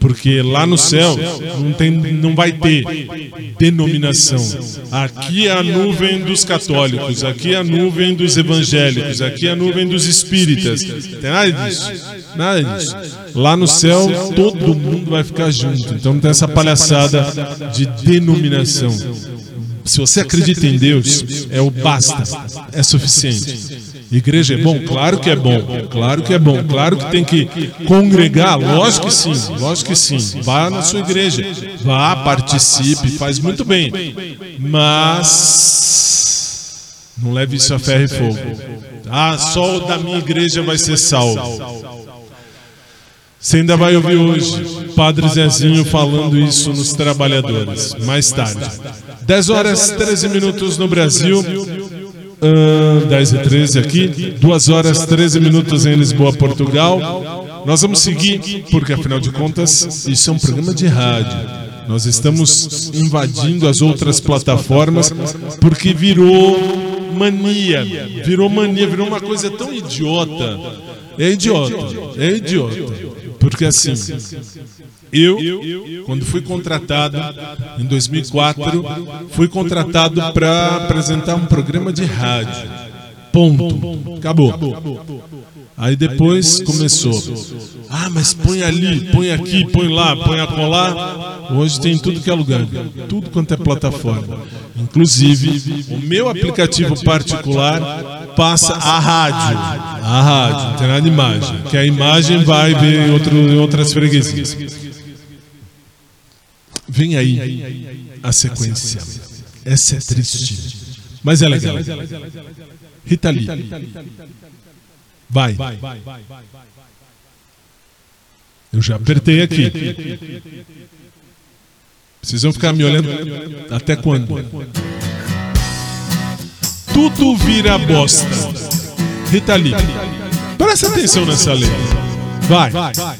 Porque lá no céu não, tem, não vai ter denominação. Aqui é a nuvem dos católicos, aqui é a nuvem dos evangélicos, aqui é a nuvem dos espíritas. Tem nada disso. Nada disso. Lá no céu todo mundo vai ficar junto. Então não tem essa palhaçada de denominação. Se você acredita em Deus, é o basta, é suficiente. Igreja é bom? Claro que é bom. Claro que é bom. Claro que tem que congregar. Lógico que sim. Lógico que sim. Vá na sua igreja. Vá, participe, faz muito bem. Mas não leve isso a ferro e fogo. Ah, só o da minha igreja vai ser salvo. Você ainda vai ouvir hoje Padre Zezinho falando isso nos trabalhadores. Mais tarde. 10 horas 13 minutos no Brasil. Uh, 10 e 13 aqui, 2 horas 13 minutos em Lisboa, Portugal. Nós vamos seguir, porque afinal de contas, isso é um programa de rádio. Nós estamos invadindo as outras plataformas porque virou mania. Virou mania, virou uma coisa tão idiota. É idiota, é idiota. Porque assim, eu, quando fui contratado em 2004, fui contratado para apresentar um programa de rádio. Ponto. Acabou. Aí depois começou. Ah, mas põe ali, põe aqui, põe lá, põe acolá. Hoje tem tudo que é lugar, tudo quanto é plataforma. Inclusive, o meu aplicativo particular passa a rádio. A rádio, não tem nada de imagem. Que a imagem vai ver em, outro, em outras freguesias. Vem aí a sequência. Essa é triste, mas é legal. Rita Lee. Vai. Eu já apertei aqui. Vão ficar me olhando até quando? Tudo vira bosta. Rita Lee. Presta atenção nessa letra. Vai.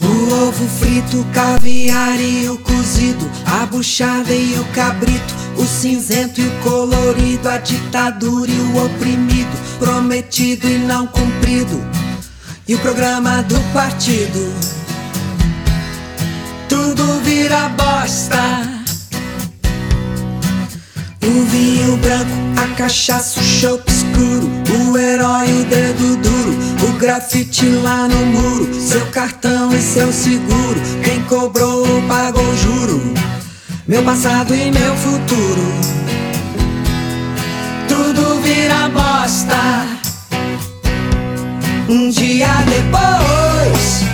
O ovo frito, caviar e o cozido, a buchada e o cabrito, o cinzento e o colorido, a ditadura e o oprimido, prometido e não cumprido, e o programa do partido. Tudo vira bosta. O vinho branco, a cachaça, o chope escuro, o herói, o dedo duro, o grafite lá no muro, seu cartão e seu seguro, quem cobrou pagou juro, meu passado e meu futuro. Tudo vira bosta. Um dia depois,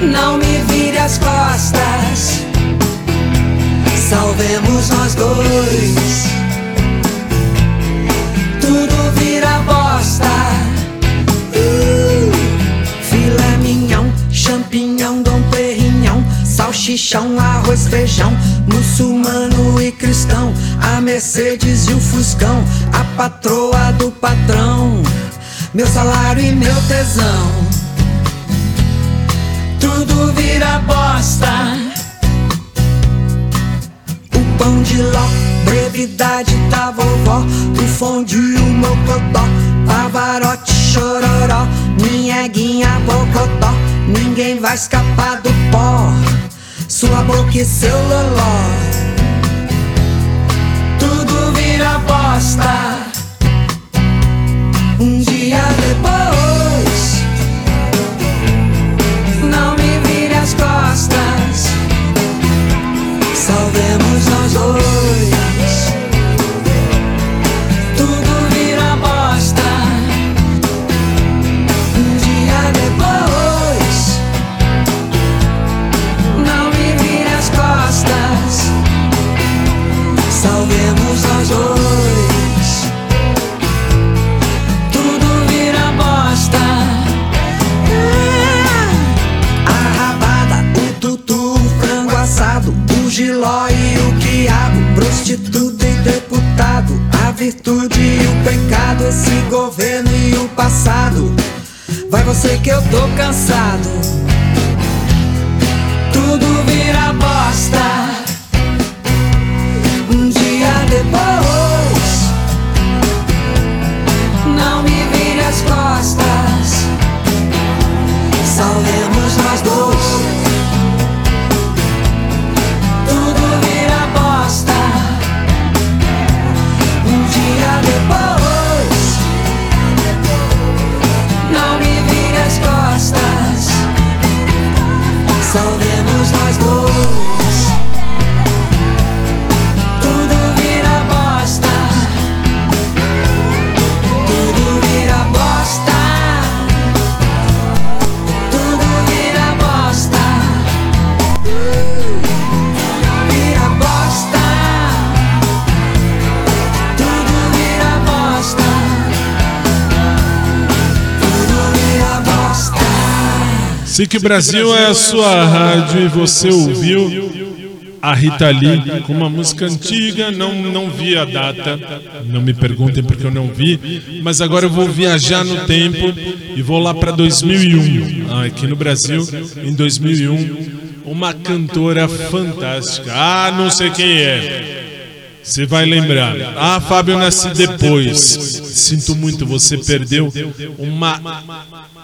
não me vire as costas. Salvemos nós dois. Tudo vira bosta. Uh, filé champignon, dom perignon, salchichão, arroz, feijão, muçulmano e cristão, a Mercedes e o Fuscão, a patroa do patrão, meu salário e meu tesão. Tudo vira bosta pão de ló, brevidade da vovó, o fondue, o mocotó, pavarote, chororó, minha guinha bocotó, ninguém vai escapar do pó, sua boca e seu loló. Tudo vira bosta. Vai você que eu tô cansado. SIC Brasil é a sua rádio e você ouviu a Rita Lee com uma música antiga, não, não vi a data, não me perguntem porque eu não vi, mas agora eu vou viajar no tempo e vou lá para 2001, ah, aqui no Brasil, em 2001, uma cantora fantástica, ah, não sei quem é. Você vai lembrar. Ah, Fábio, eu nasci depois. Sinto muito, você perdeu uma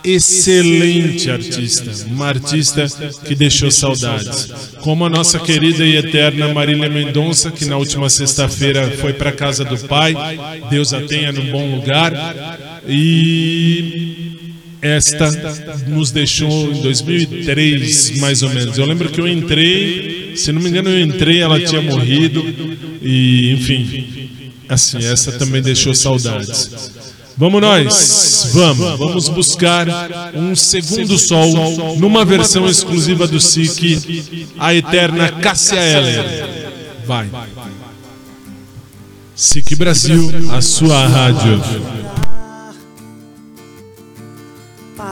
excelente artista. Uma artista que deixou saudades. Como a nossa querida e eterna Marília Mendonça, que na última sexta-feira foi para casa do pai. Deus a tenha num bom lugar. E esta nos deixou em 2003, mais ou menos. Eu lembro que eu entrei, se não me engano, eu entrei, ela tinha morrido. E, enfim, assim, essa também deixou saudades. Vamos nós, vamos, vamos buscar um segundo sol numa versão exclusiva do SIC, a eterna Cássia Eller. Vai. SIC Brasil, a sua rádio.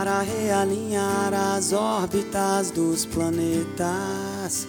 para realinhar as órbitas dos planetas,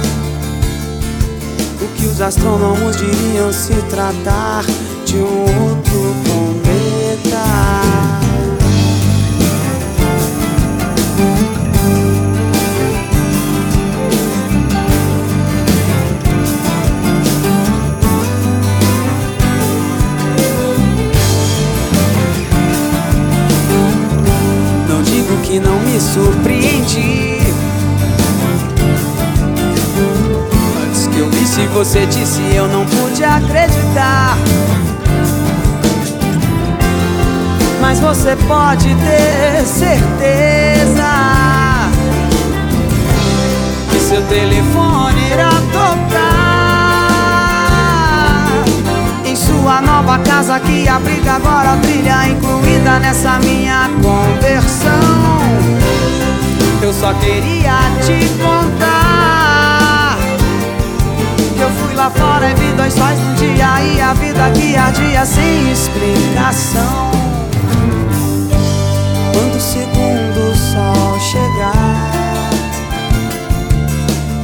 o que os astrônomos diriam se tratar de um outro cometa. Não digo que não me surpreendi. Visse você disse eu não pude acreditar. Mas você pode ter certeza que seu telefone irá tocar em sua nova casa que abriga agora a trilha incluída nessa minha conversão. Eu só queria te contar fui lá fora e vi dois sóis num dia e a vida que ardia sem explicação. Quando o segundo sol chegar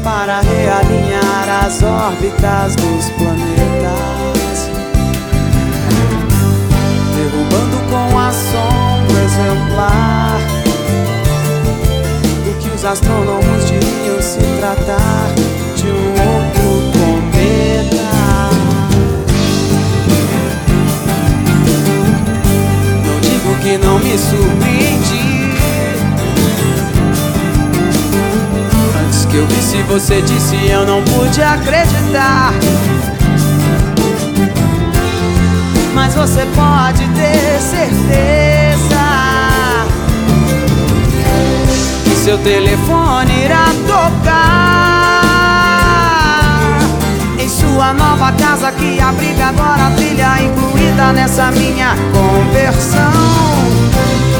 para realinhar as órbitas dos planetas, derrubando com assombro exemplar o que os astrônomos diriam se tratar de um que não me surpreendi. Antes que eu visse você disse eu não pude acreditar. você pode ter certeza que seu telefone irá tocar em sua nova casa que abriga agora a trilha incluída nessa minha conversão.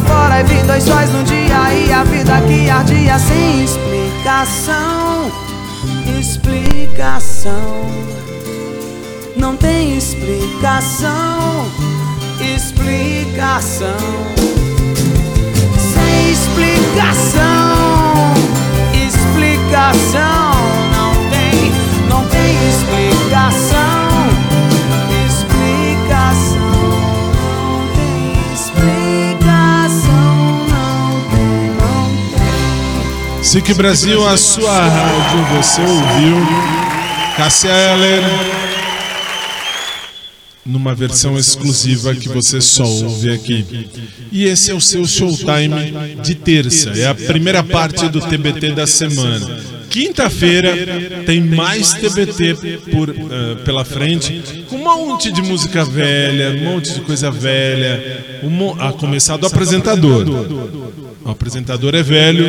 fora e vi dois sóis no dia e a vida que ardia sem explicação. Explicação. Não tem explicação. Explicação. Sem explicação. Explicação. Não tem, não tem explicação. SIC Brasil, a sua rádio, você ouviu Cássia Eller numa versão exclusiva que você só ouve aqui. E esse é o seu showtime de terça, é a primeira parte do TBT da semana. Quinta-feira tem mais TBT por, eh, pela frente, com um monte de música velha, um monte de coisa velha, um a começar do apresentador. O apresentador é velho,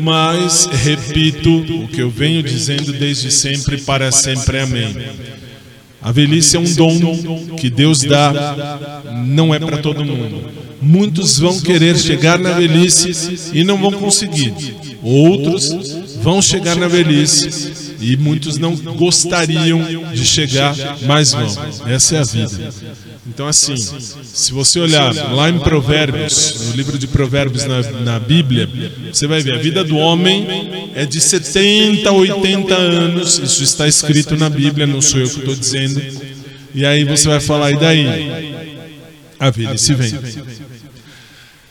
mas repito o que eu venho dizendo desde sempre, para sempre, amém. A velhice é um dom que Deus dá, não é para todo mundo. Muitos vão querer chegar na velhice e não vão conseguir. Outros vão chegar na velhice e muitos não gostariam de chegar, mas vão. Essa é a vida. Então, assim, se você olhar lá em Provérbios, no livro de Provérbios na, na Bíblia, você vai ver a vida do homem é de 70 a 80 anos. Isso está escrito na Bíblia, não sou eu que estou dizendo. E aí você vai falar, e daí? A velhice vem.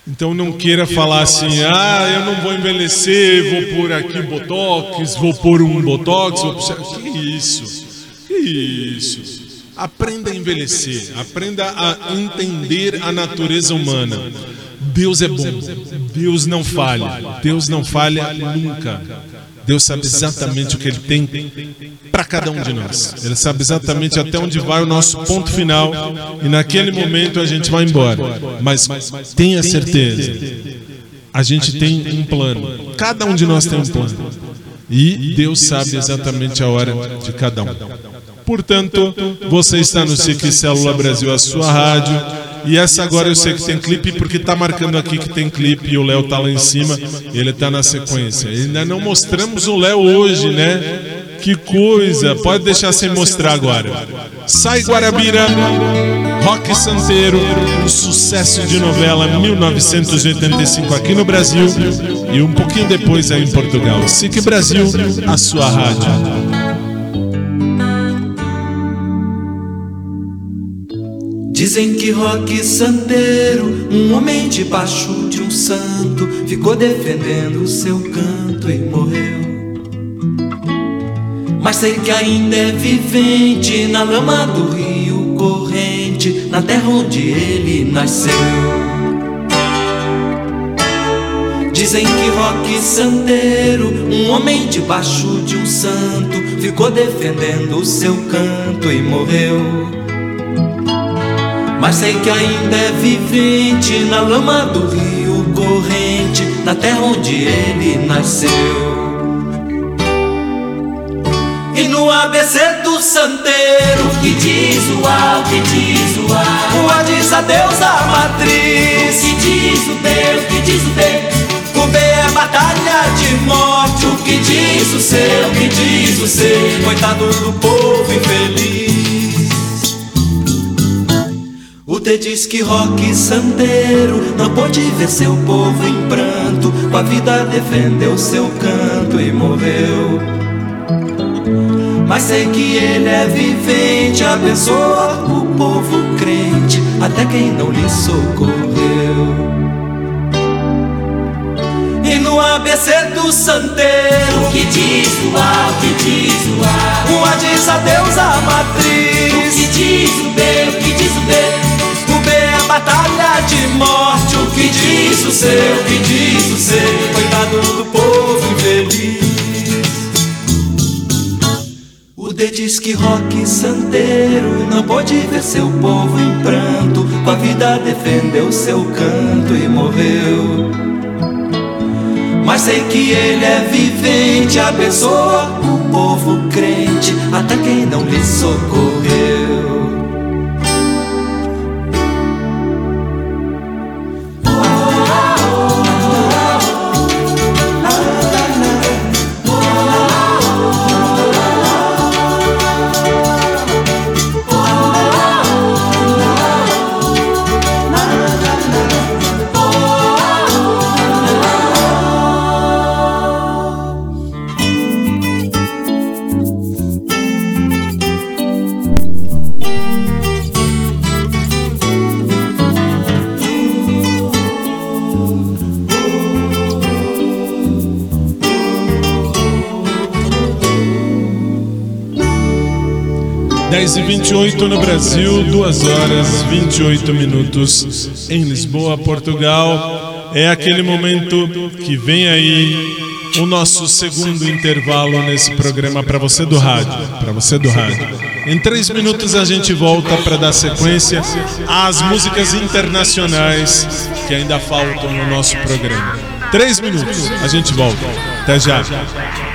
Então não queira falar assim, ah, eu não vou envelhecer, vou pôr aqui botox, vou pôr um botox, vou puxar. Que isso? Que isso? Aprenda a envelhecer, aprenda a entender a natureza humana. Deus é bom, Deus não falha, Deus não falha nunca. Deus sabe exatamente o que Ele tem para cada um de nós. Ele sabe exatamente até onde vai o nosso ponto final e naquele momento a gente vai embora. Mas tenha certeza, a gente tem um plano. Cada um de nós tem um plano. E Deus sabe exatamente a hora de cada um. Portanto, você está no SIC Célula Brasil, a sua rádio. E essa agora eu sei que tem clipe, porque tá marcando aqui que tem clipe e o Léo tá lá em cima, ele tá na sequência. Ainda não mostramos o Léo hoje, né? Que coisa! Pode deixar sem mostrar agora. Sai Guarabira, Rock Santeiro, um sucesso de novela 1985 aqui no Brasil e um pouquinho depois aí em Portugal. SIC Brasil, a sua rádio. Dizem que Roque Santeiro, um homem debaixo de um santo, ficou defendendo o seu canto e morreu. Mas sei que ainda é vivente na lama do rio corrente, na terra onde ele nasceu. Dizem que Roque Santeiro, um homem debaixo de um santo, ficou defendendo o seu canto e morreu. Mas sei que ainda é vivente na lama do rio corrente, na terra onde ele nasceu. E no ABC do santeiro, que diz o A, o que diz o A, o A diz a deusa matriz, o que diz o B, o que diz o B, o B é batalha de morte, o que diz o C, o que diz o C, coitado do povo infeliz. O T diz que Roque Santeiro não pôde ver seu povo em pranto, com a vida defendeu seu canto e morreu. Mas sei que ele é vivente, abençoa o povo crente, até quem não lhe socorreu. E no ABC do santeiro, O que diz o A, o que diz o A? diz a Deus a matriz. O que diz o B, o que diz o B? Batalha de morte. O que diz o C, o que diz o C? Coitado do povo infeliz. O D diz que Roque Santeiro não pôde ver seu povo em pranto. Com a vida defendeu seu canto e morreu. Mas sei que ele é vivente, abençoa o povo crente, até quem não lhe socorreu. Dez e 28 no Brasil, 2 horas 28 minutos em Lisboa, Portugal. É aquele momento que vem aí o nosso segundo intervalo nesse programa para você do rádio, para você do rádio. Em três minutos a gente volta para dar sequência às músicas internacionais que ainda faltam no nosso programa. Três minutos, a gente volta. Até já.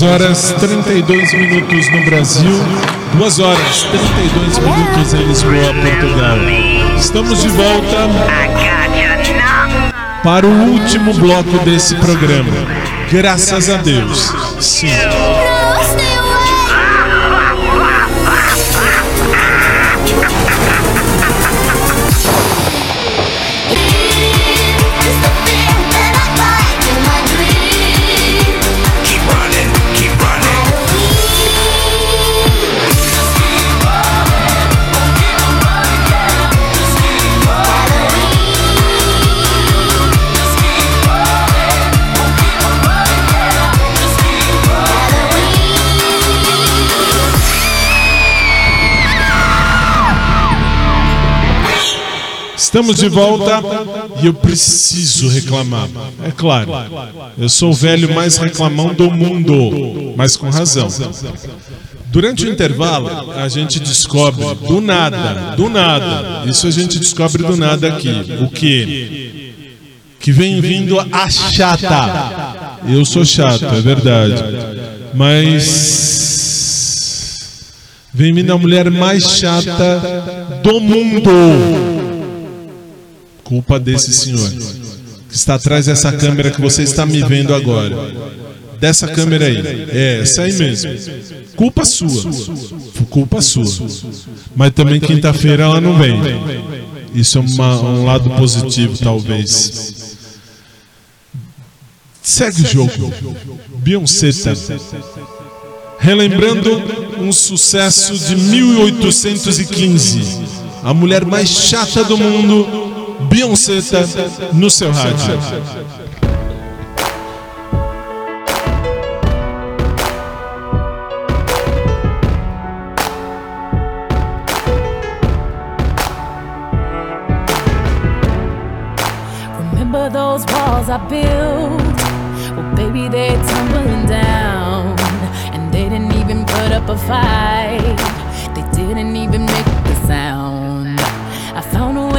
10 horas 32 minutos no Brasil, 2 horas 32 minutos em Lisboa, Portugal. Estamos de volta para o último bloco desse programa. Graças a Deus. Sim. Estamos de volta e eu preciso reclamar. É claro, eu sou o velho mais reclamão do mundo, mas com razão. Durante o intervalo, a gente descobre do nada, do nada, isso a gente descobre do nada aqui. O que? Que vem vindo a chata. Eu sou chato, é verdade. Mas. Vem vindo a mulher mais chata do mundo. Culpa desse senhor que está atrás dessa câmera que você está me vendo agora. Dessa câmera aí. É, essa aí mesmo. Culpa sua. Culpa sua. Mas também quinta-feira ela não vem. Isso é uma- um lado positivo, talvez. Segue o jogo. Beyoncé. Relembrando um sucesso de 1815. A mulher mais chata do mundo, Beyoncé, no seu rádio. Remember those walls I built? Well, baby, they're tumbling down. And they didn't even put up a fight. They didn't even make the sound.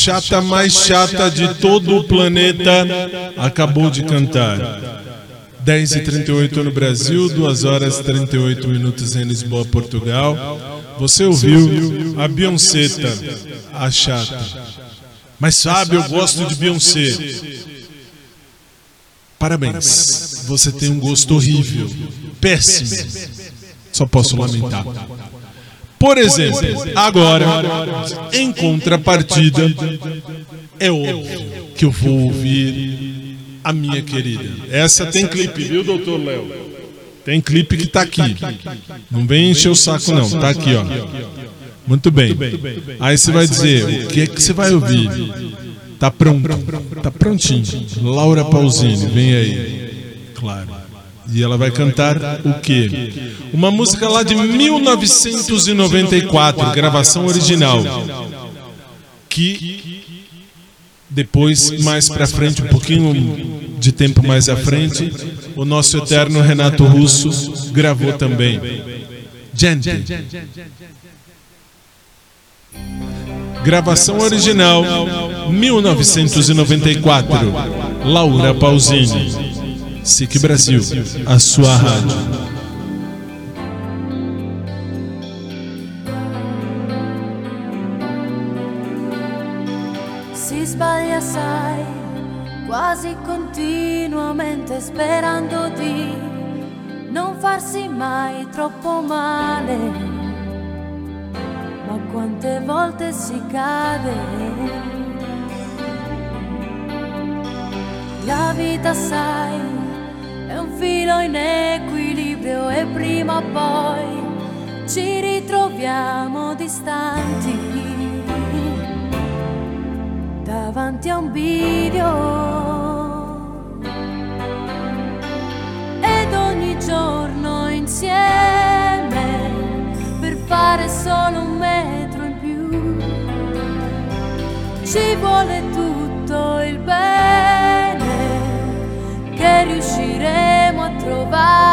Chata mais chata de todo o planeta acabou de cantar. 10 e 38 no Brasil, 2 horas e 38 minutos em Lisboa, Portugal. Você ouviu a Beyoncé, a chata. Mas sabe, eu gosto de Beyoncé. Parabéns, você tem um gosto horrível, péssimo. Só posso lamentar. Por exemplo, agora, em contrapartida, é óbvio que eu vou ouvir a minha querida. Essa tem clipe, viu, doutor Léo? Tem clipe que tá aqui. Não vem encher o saco, não. Tá aqui, ó. Muito bem. Aí você vai dizer, o que é que você vai ouvir? Tá pronto. Tá prontinho. Laura Pausini, vem aí. Claro. E ela vai cantar o quê? Uma música lá de 1994, gravação original. Que depois, mais pra frente, um pouquinho de tempo mais à frente, o nosso eterno Renato Russo gravou também. Gente. Gravação original, 1994. Laura Pausini. SIC Brasil, a sua rádio. Si sbaglia sai, quasi continuamente sperando di non farsi mai troppo male. Ma quante volte si cade. La vita sai, è un filo in equilibrio e prima o poi ci ritroviamo distanti. Davanti a un bivio. Ed ogni giorno insieme per fare solo un metro in più. Ci vuole a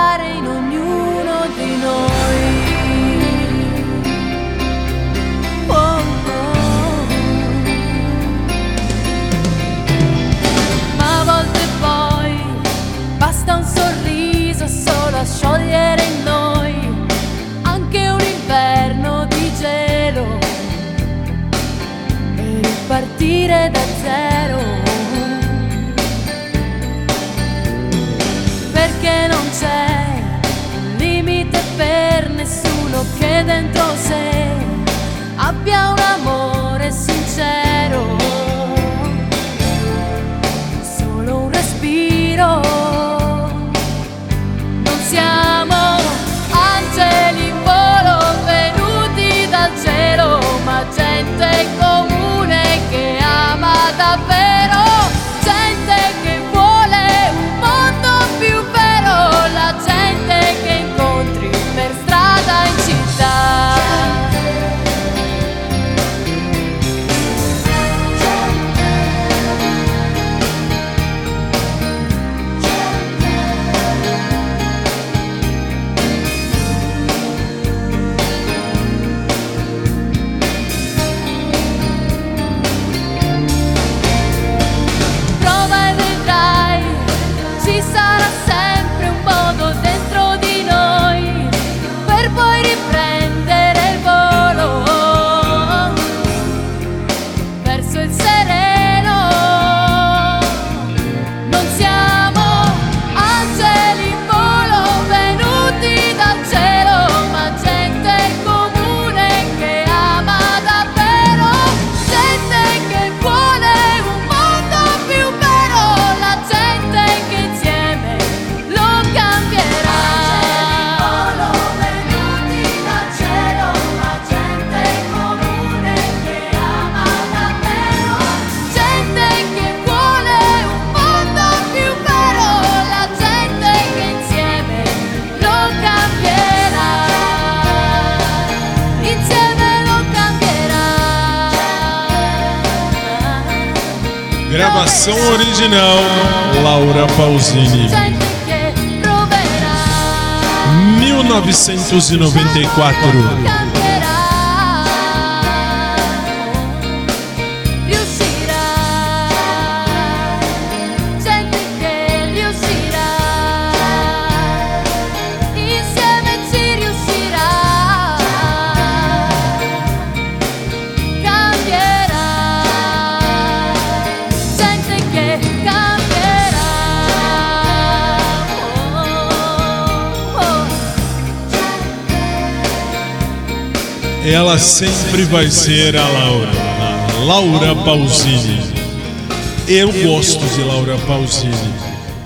Gravação original, Laura Pausini. Gente che proverà. 1994. Ela sempre vai ser a Laura, a Laura Pausini. Eu gosto de Laura Pausini.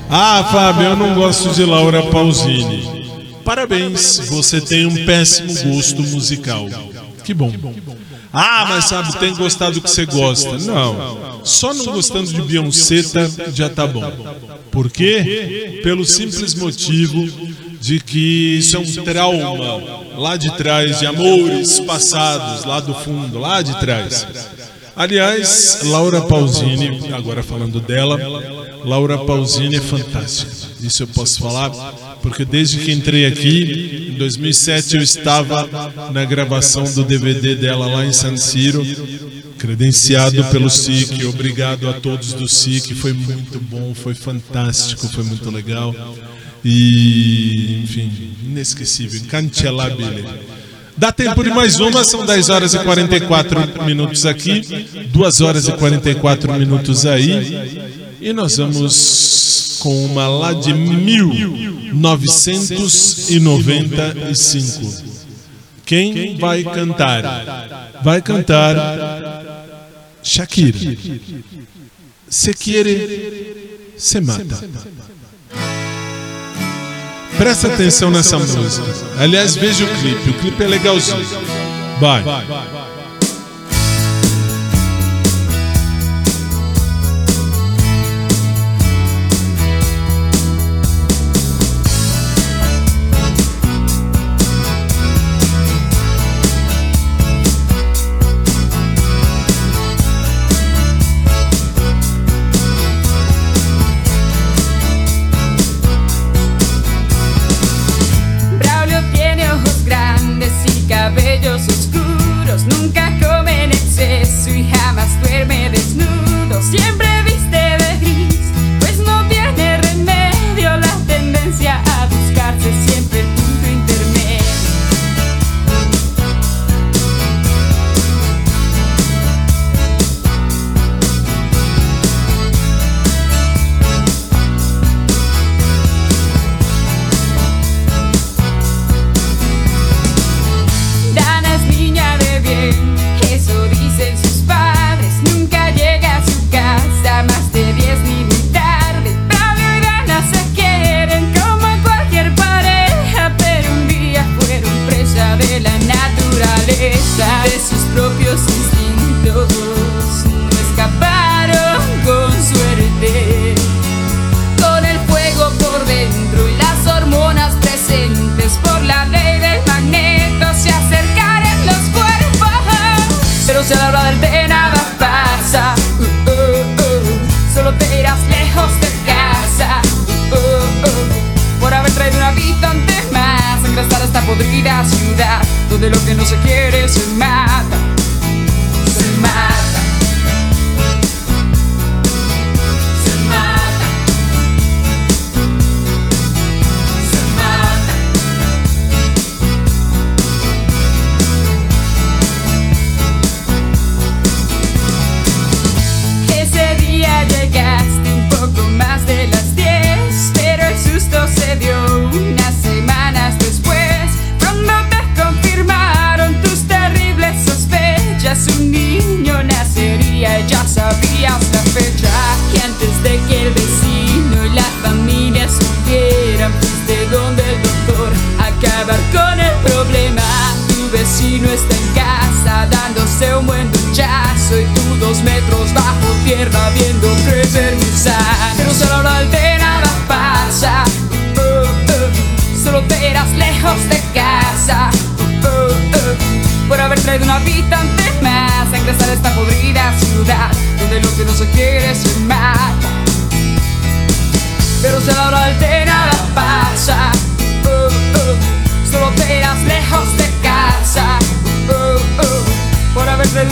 Ah, Fábio, eu não gosto de Laura Pausini. Parabéns, você tem um péssimo gosto musical. Que bom. Ah, mas sabe, tem gostado do que você gosta. Não, só não gostando de Beyoncé já tá bom. Por quê? Pelo simples motivo de que isso é um trauma lá de trás, de amores passados, lá do fundo, lá de trás. Aliás, Laura Pausini, agora falando dela, Laura Pausini é fantástica. Isso eu posso falar, porque desde que entrei aqui, em 2007, eu estava na gravação do DVD dela lá em San Siro, credenciado pelo SIC. Obrigado a todos do SIC, foi muito bom, foi fantástico, foi muito legal. E, enfim, inesquecível, incancelabile. Dá tempo de mais uma, são 10 horas e 44 minutos aqui, 2 horas e 44 minutos aí. E nós vamos com uma lá de 1995. Quem vai cantar? Vai cantar Shakira. Se quiere, se mata. Presta atenção nessa música. Aliás, veja o clipe. O clipe é legalzinho. Vai.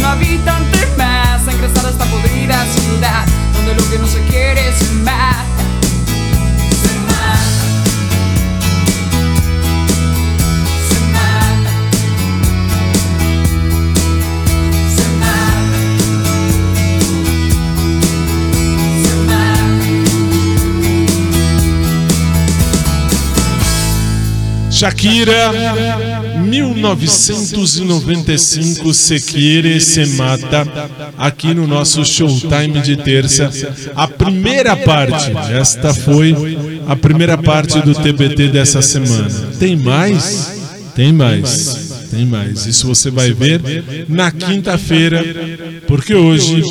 Habitante más a ingresar a esta podrida ciudad donde lo que no se quiere se mata. Se mata. Se mata. Se mata. Se mata. Shakira, 1995 Se Quiere Se Mata, aqui no nosso Showtime de terça. A primeira parte, esta foi a primeira parte do TBT dessa semana. Tem mais? Tem mais. Tem mais. Isso você vai ver na quinta-feira, porque hoje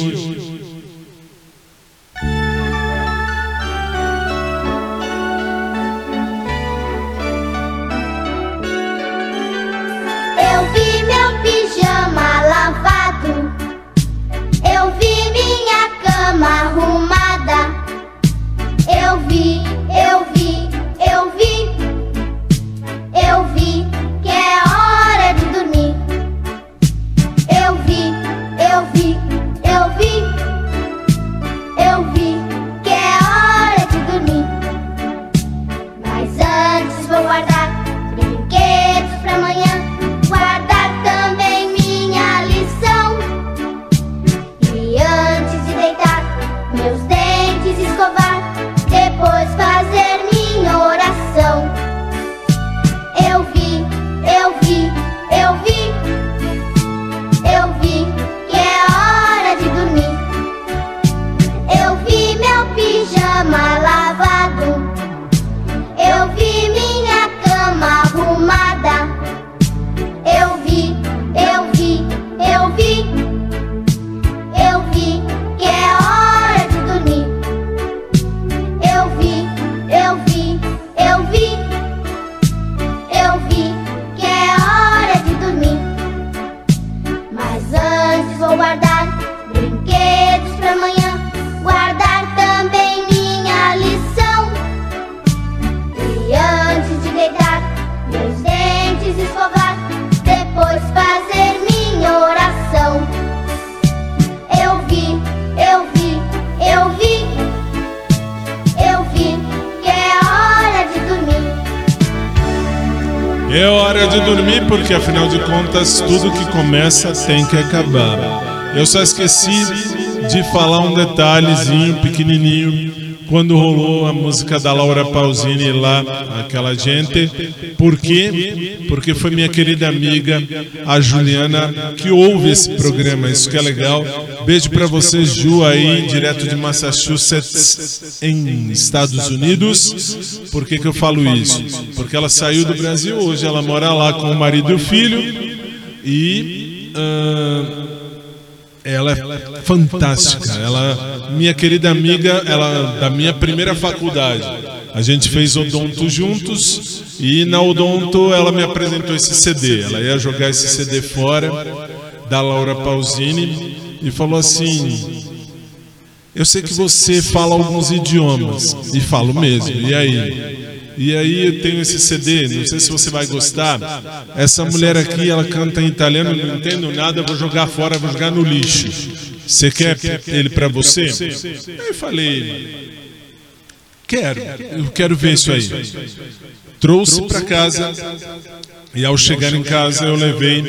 tudo que começa tem que acabar. Eu só esqueci de falar um detalhezinho pequenininho quando rolou a música da Laura Pausini lá, aquela gente. Por quê? Porque foi minha querida amiga, a Juliana, que ouve esse programa. Isso que é legal. Beijo pra você, Ju, aí, direto de Massachusetts, em Estados Unidos. Por que, que eu falo isso? Porque ela saiu do Brasil, hoje ela mora lá com o marido e o filho. E. ah, ela é fantástica. Ela, minha querida amiga, ela da minha primeira faculdade. A gente fez odonto juntos e na odonto ela me apresentou esse CD. Ela ia jogar esse CD fora da Laura Pausini e falou assim: Eu sei que você fala alguns idiomas e falo mesmo. E aí? E aí eu tenho esse CD, não sei se você vai gostar. Essa mulher aqui, ela canta em italiano, não entendo nada, vou jogar fora, vou jogar no lixo. Você quer ele pra você? Aí eu falei, quero, eu quero ver isso aí. Trouxe pra casa e ao chegar em casa eu levei,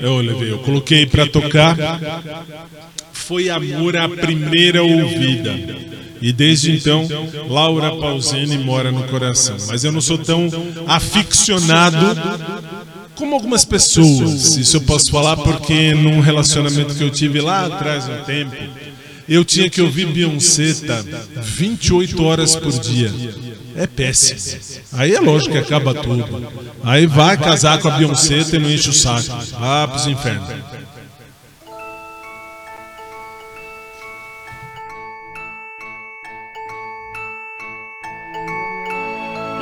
eu levei, eu coloquei pra tocar. Foi amor à primeira ouvida. E desde então, Laura Pausini mora no coração. Mas eu não sou tão aficionado como algumas pessoas. Isso eu posso falar porque num relacionamento que eu tive lá atrás, um tempo, eu tinha que ouvir Beyoncé tá, 28 horas por dia. É péssimo. Aí é lógico que acaba tudo. Aí vai casar com a Beyoncé e não enche o saco. Vá pros infernos.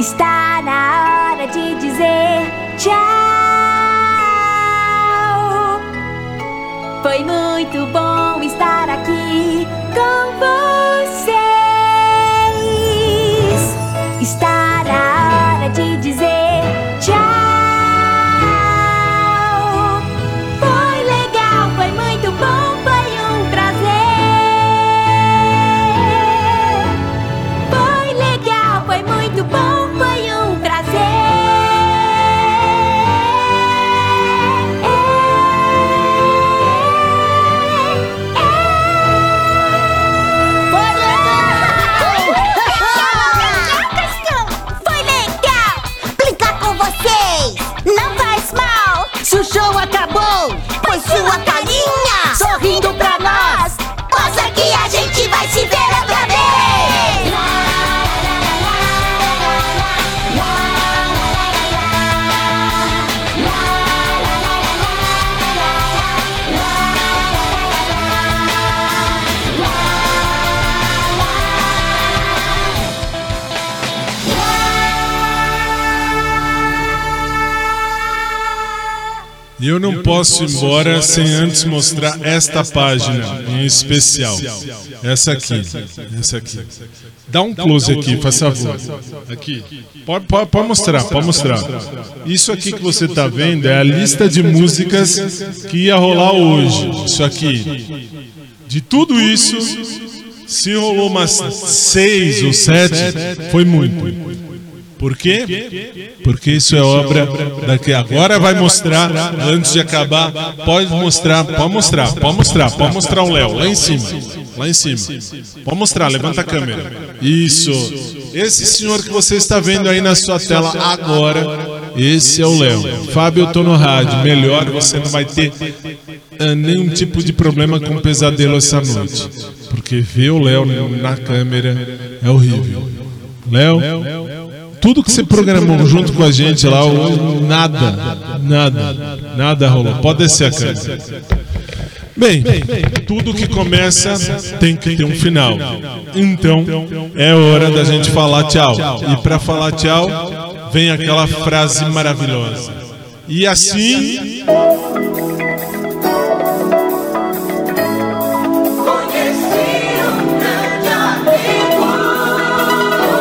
Está na hora de dizer tchau. Foi muito bom estar aqui com vocês. Está na hora de eu não posso ir embora sem antes mostrar esta página em especial. Essa aqui. Essa aqui. Dá um close aqui, faz favor. Aqui. Pode, pode, pode mostrar, pode mostrar. Isso aqui que você está vendo é a lista de músicas que ia rolar hoje. Isso aqui. De tudo isso, se rolou umas seis ou sete, foi muito. Por quê? Porque isso é obra daqui. Agora vai mostrar, antes de acabar, pode mostrar, pode mostrar, pode mostrar, pode mostrar o Léo, lá em cima. Lá em cima. Pode mostrar, levanta a câmera. Isso. Esse senhor que você está vendo aí na sua tela agora, esse é o Léo. Fábio, eu tô no rádio. Melhor, você não vai ter ah, nenhum tipo de problema com pesadelo essa noite. Porque ver o Léo na câmera é horrível. Léo, tudo que você programou junto com a gente lá, nada, nada, nada rolou. Pode descer a câmera. Bem, tudo que começa tem que ter um final. Então, é hora da gente falar tchau. E para falar tchau, vem aquela frase maravilhosa. E assim,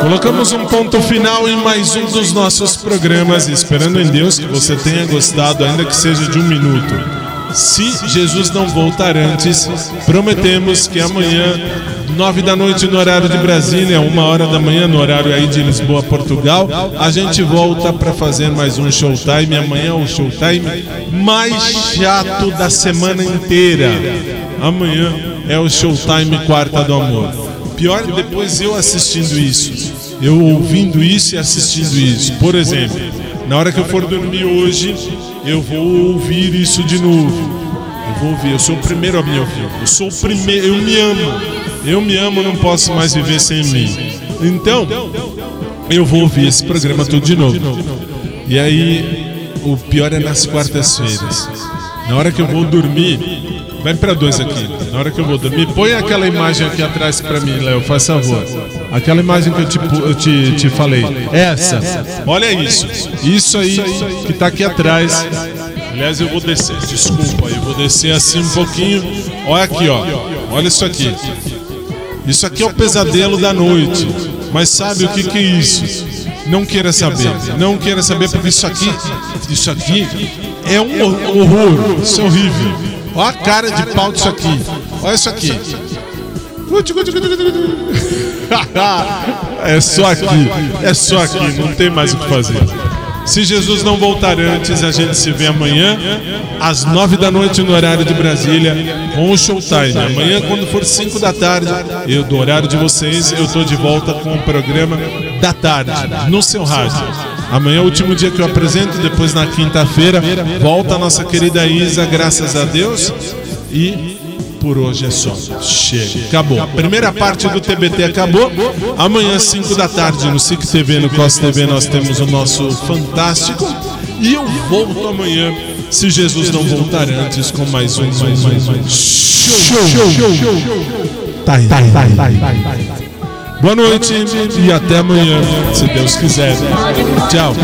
colocamos um ponto final em mais um dos nossos programas, esperando em Deus que você tenha gostado, ainda que seja de um minuto. Se Jesus não voltar antes, prometemos que amanhã, nove da noite no horário de Brasília, uma hora da manhã no horário aí de Lisboa, Portugal, a gente volta para fazer mais um showtime. Amanhã é o showtime mais chato da semana inteira. Amanhã é o showtime Quarta do Amor. Pior depois eu assistindo isso, eu ouvindo isso e assistindo isso. Por exemplo, na hora que eu for dormir hoje, eu vou ouvir isso de novo. Eu vou ouvir, eu sou o primeiro a me ouvir. Eu sou o primeiro, eu me amo. Eu me amo, não posso mais viver sem mim. Então, eu vou ouvir esse programa tudo de novo. E aí, o pior é nas quartas-feiras. Na hora que eu vou dormir, vai pra dois aqui. Na hora que eu vou dormir, põe aquela imagem aqui atrás pra mim, Léo, faz favor. Aquela imagem que eu te, eu te, te falei. Essa. Olha isso. Isso aí que tá aqui atrás. Aliás, eu vou descer. Desculpa, eu vou descer assim um pouquinho. Olha aqui, ó. Olha isso aqui. Isso aqui é o pesadelo da noite. Mas sabe o que, que é isso? Não queira saber. Não queira saber, porque isso aqui, isso aqui é um hor- horror. Isso é horrível. Olha a cara de pau disso aqui. Olha isso aqui. É só aqui. É só aqui. Não tem mais o que fazer. Se Jesus não voltar antes, a gente se vê amanhã, às nove da noite, no horário de Brasília, com o Showtime. Amanhã, quando for cinco da tarde, eu, do horário de vocês, eu tô de volta com o programa da tarde, no seu rádio. Amanhã é o último dia que eu apresento, depois na quinta-feira, volta a nossa querida Isa, graças a Deus. E por hoje é só. Chega. Acabou. A primeira parte do TBT acabou. Amanhã, 5 da tarde, no SIC TV, no COS TV, nós temos o nosso Fantástico. E eu volto amanhã, se Jesus não voltar antes, com mais um, mais um, mais um. Show. Tá aí. Boa noite e até amanhã, se Deus quiser. Tchau.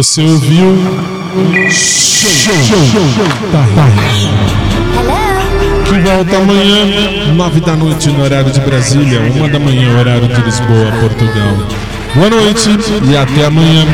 Você ouviu? Show, show, show, tá, tá. Que volta amanhã, nove da noite no horário de Brasília, uma da manhã horário de Lisboa, Portugal. Boa noite e até amanhã.